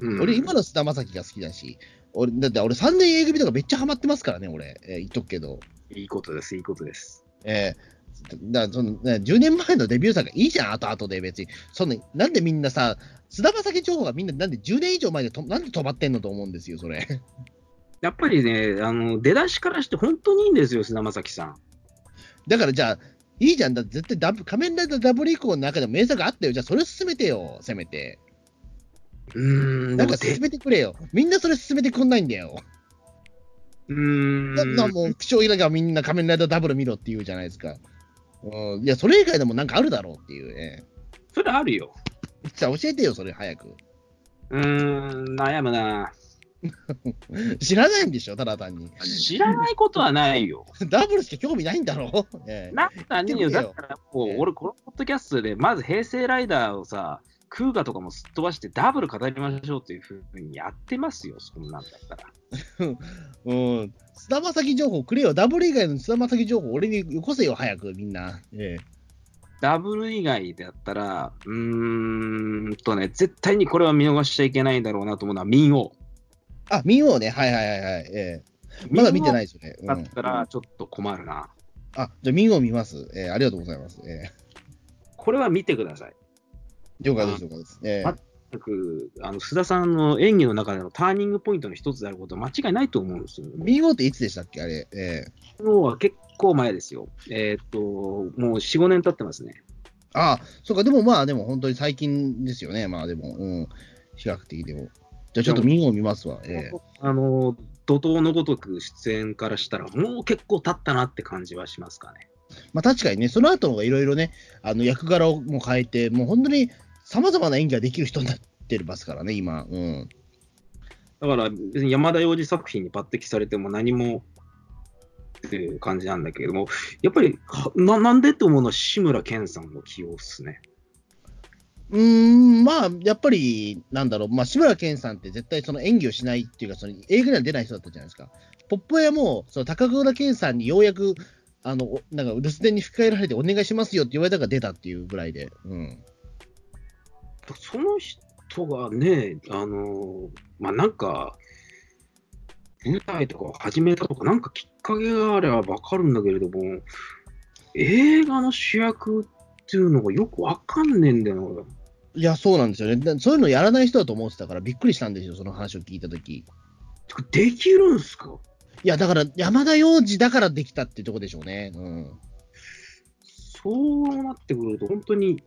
うん、俺、今の菅田将暉が好きだし、俺、だって俺3年 A 組とかめっちゃハマってますからね、俺。えー言っとくけど。いいことです、いいことです。えーだそのね、10年前のデビュー作がいいじゃん、後々で別に。そんな、なんでみんなさ、菅田将暉情報がみんな、なんで10年以上前でと、なんで止まってんのと思うんですよ、それ。やっぱりね、あの出だしからして本当にいいんですよ、菅田将暉さん。だからじゃあ、いいじゃん、だ絶対ダブ仮面ライダーダブル以降の中でも名作あったよ。じゃあそれ進めてよ、せめて。うーん、なんか進めてくれよ。みんなそれ進めてくんないんだよ。うーだんなもう、気象以来がみんな仮面ライダーダブル見ろって言うじゃないですか。うん、いや、それ以外でもなんかあるだろうっていうね。それあるよ。じゃあ教えてよ、それ早く。うーん、悩むな。知らないんでしょ、ただ単に。知らないことはないよ。ダブルしか興味ないんだろう、ええなんかね言ってみてよだからこう、ええ俺、このポッドキャストで、まず平成ライダーをさ、クーガとかもすっ飛ばして、ダブル語りましょうっていうふうにやってますよ、そんなんだったら。うん。菅田将暉情報くれよ。ダブル以外の菅田将暉情報俺によこせよ、早く、みんな。えダブル以外だったら、うーんとね、絶対にこれは見逃しちゃいけないんだろうなと思うのは、民王。あ、見ようね。はいはいはいはい。ええまだ見てないいですよね。うん、だったら、ちょっと困るな。あ、じゃあ見よう見ます。ええありがとうございます。えこれは見てください。え了解です、了解です。ええあの須田さんの演技の中でのターニングポイントの一つであることは間違いないと思うんですよ。見ようっていつでしたっけ？あれ。ええ昨日は結構前ですよ。えーっと、もう4、5年経ってますね。あそうか、でもまあ、でも本当に最近ですよね。まあでも、うん。比較的でも。じゃあちょっと見よう見ますわ。ええあの、怒涛のごとく出演からしたら、もう結構経ったなって感じはしますかね。まあ確かにね、その後のがいろいろね、あの役柄をもう変えて、もう本当に様々な演技ができる人になってますからね、今。うん。だから、別に山田洋次作品に抜擢されても何もっていう感じなんだけれども、やっぱりはななんでって思うの？は志村けんさんの起用っすね。うーん、まあ、やっぱり、なんだろう、まあ、志村けんさんって絶対その演技をしないっていうか、その映画には出ない人だったじゃないですか。ポップ屋も、その高倉健さんにようやく、あの、おなんか留守電に吹き替えられてお願いしますよって言われたから出たっていうぐらいで。うん。その人がね、あの、まあ、なんか、舞台とかを始めたとか、なんかきっかけがあればわかるんだけれども、映画の主役っていうのがよくわかんねえんだよいや、そうなんですよね。だそういうのやらない人だと思ってたからびっくりしたんですよ、その話を聞いたとき。できるんすか？や、だから山田洋次だからできたっていうところでしょうね。うん。そうなってくると、本当に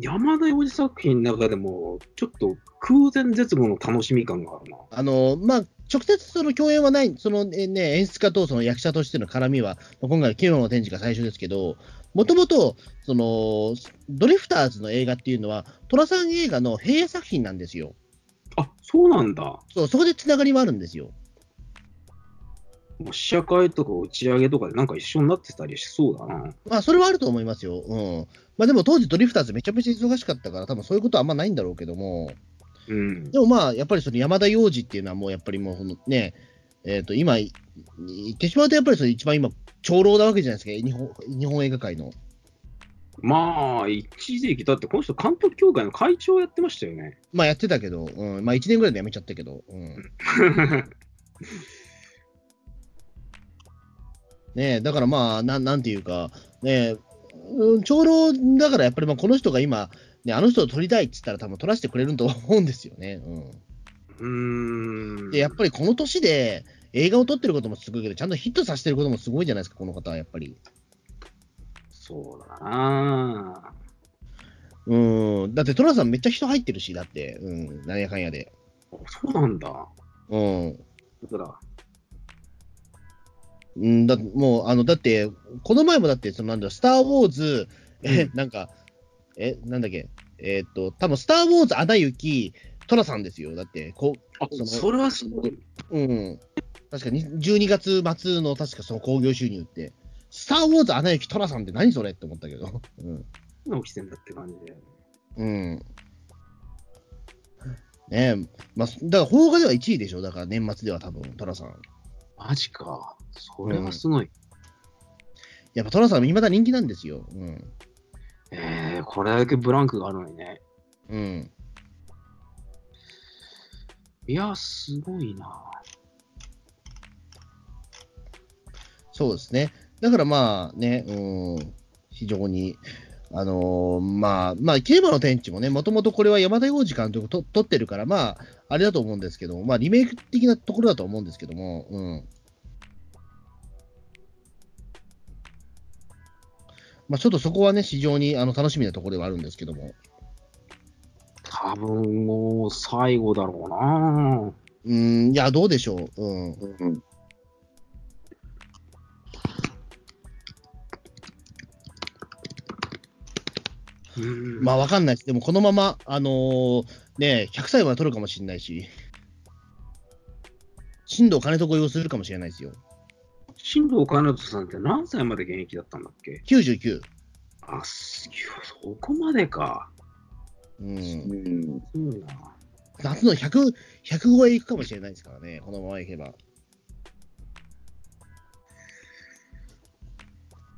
山田洋次作品の中でも、ちょっと空前絶後の楽しみ感があるな。あの、まあ、直接その共演はない、そのえね、演出家とその役者としての絡みは、まあ今回のキノの展示が最初ですけど、もともと、その、ドリフターズの映画っていうのは、寅さん映画の閉映作品なんですよ。あそうなんだ。そう、そこでつながりはあるんですよ。もう試写会とか打ち上げとかでなんか一緒になってたりしそうだな。まあ、それはあると思いますよ。うん。まあ、でも当時ドリフターズめちゃめちゃ忙しかったから、多分そういうことはあんまないんだろうけども、うん。でもまあ、やっぱりその山田洋次っていうのはもうやっぱりもうそのね、えっ、と、今、い言ってしまうとやっぱりその一番今、長老なわけじゃないですか、日本日本映画界の。まあ、一時期、だってこの人、監督協会の会長やってましたよね。まあやってたけど、うん、まあ1年ぐらいで辞めちゃったけど、うん。ねえだからまあ、なんなんていうか、ね長老だからやっぱりまあこの人が今、ね、あの人を撮りたいって言ったら多分撮らせてくれると思うんですよね。うん。うーん。で、やっぱりこの年で映画を撮ってることもすごいけど、ちゃんとヒットさせてることもすごいじゃないですか、この方はやっぱり。そうだなうん。だって、トラさんめっちゃ人入ってるし、だって、うん、なんやかんやで。そうなんだ。うん。だから、うん、だもう、あの、だって、この前もだって、そのなんだ、スター・ウォーズ、え、うんなんか、え、なんだっけ、えーっと、多分スター・ウォーズ、アナ雪、トラさんですよ。だって、こあそのそれはすごい。う、うん。確かに、12月末の確かその興行収入って、スター・ウォーズ、アナ雪、トラさんって何それって思ったけど。うん。何起きてんだって感じで。うん。ねえ、まあ、だから、邦画では1位でしょ？だから、年末では多分、トラさん。マジか。それはすごい。やっぱトラさん、未だ人気なんですよ。うん。えー、これだけブランクがあるのにね。うん。いや、すごいな。そうですね。だからまあね、うん、非常に、あのーまあ、まあ、キレマの天地もね、もともとこれは山田洋次監督と撮ってるから、まあ、あれだと思うんですけど、まあ、リメイク的なところだと思うんですけども、うん。まあ、ちょっとそこはね、非常にあの楽しみなところではあるんですけども。多分もう最後だろうな。うん、いや、どうでしょう。うん。うん。うんまあ、わかんないです。でも、このまま、あのーね、100歳まで取るかもしれないし、新藤金とご用するかもしれないですよ。新藤金人さんって何歳まで現役だったんだっけ？99。あ、すそこまでか。うん。ん。すごいな。夏の100、100超えいくかもしれないですからね、このままいけば。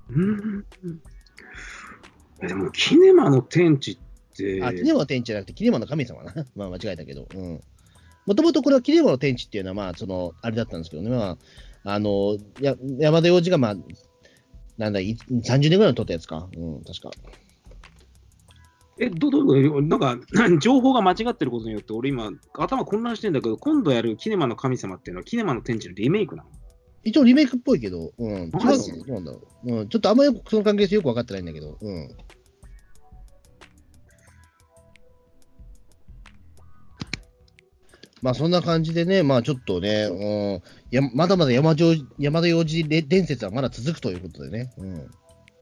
うん。えでも、キネマの天地って、あ、キネマの天地じゃなくて、キネマの神様な。まあ、間違えたけど。うん。もともとこれはキネマの天地っていうのは、まあ、その、あれだったんですけどね、まあ、あの、や山田洋次が、まあ、なんだ、い30年ぐらいの撮ったやつか。うん、確か。え、ど、ど、ど、なんか、情報が間違ってることによって、俺今、頭混乱してんだけど、今度やるキネマの神様っていうのは、キネマの天地のリメイクなの？一応リメイクっぽいけど、うん、違うなんだろう。うん、ちょっとあんまりその関係性よく分かってないんだけど、うん。まあそんな感じでね、まあちょっとね、うん、やまだまだ山城山田洋次伝説はまだ続くということでね。うん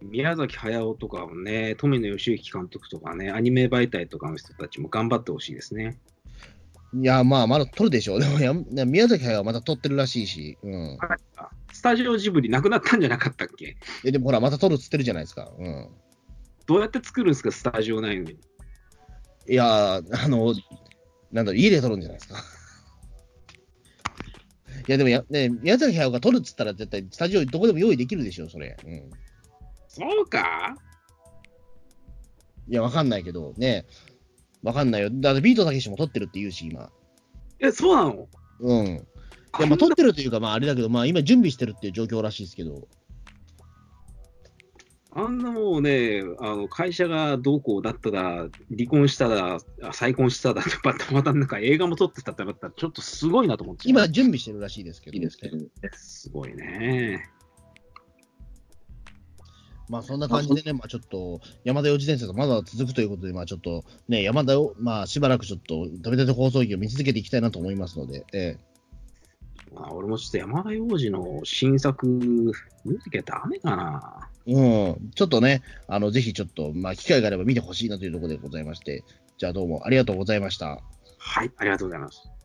宮崎駿とかもね、富野義行監督とかね、アニメ媒体とかの人たちも頑張ってほしいですね。いや、まあ、まだ撮るでしょう。でもや、宮崎駿はまた撮ってるらしいし、うん。あスタジオジブリなくなったんじゃなかったっけ？えでもほら、また撮るっつってるじゃないですか。うん。どうやって作るんですか、スタジオないのに。いいやー、あの、なんだろう、家で撮るんじゃないですか。いや、でもや、ね、宮崎駿が撮るっつったら、絶対スタジオどこでも用意できるでしょ、それ。うん。そうか？いや、わかんないけど、ね。わかんないよ。だってビートたけしも撮ってるって言うし、今。え、そうなの？うん。いや、まあ、撮ってるというか、まあ、あれだけど、まあ、今準備してるっていう状況らしいですけど。あんなもうね、あの会社がどうこうだったら、離婚したら、あ再婚したら、またまたなんか映画も撮ってたってなったら、ちょっとすごいなと思って。今、準備してるらしいですけど。すごいね。まあ、そんな感じでね、まあ、ちょっと、山田洋次伝説がまだ続くということで、まあ、ちょっと、ね、山田を、まあ、しばらくちょっと、食べたて放送機を見続けていきたいなと思いますので、えまあ、俺もちょっと山田洋次の新作、見なきゃダメかな。うん。ちょっとね、あの、ぜひちょっと、まあ、機会があれば見てほしいなというところでございまして、じゃあどうもありがとうございました。はい、ありがとうございます。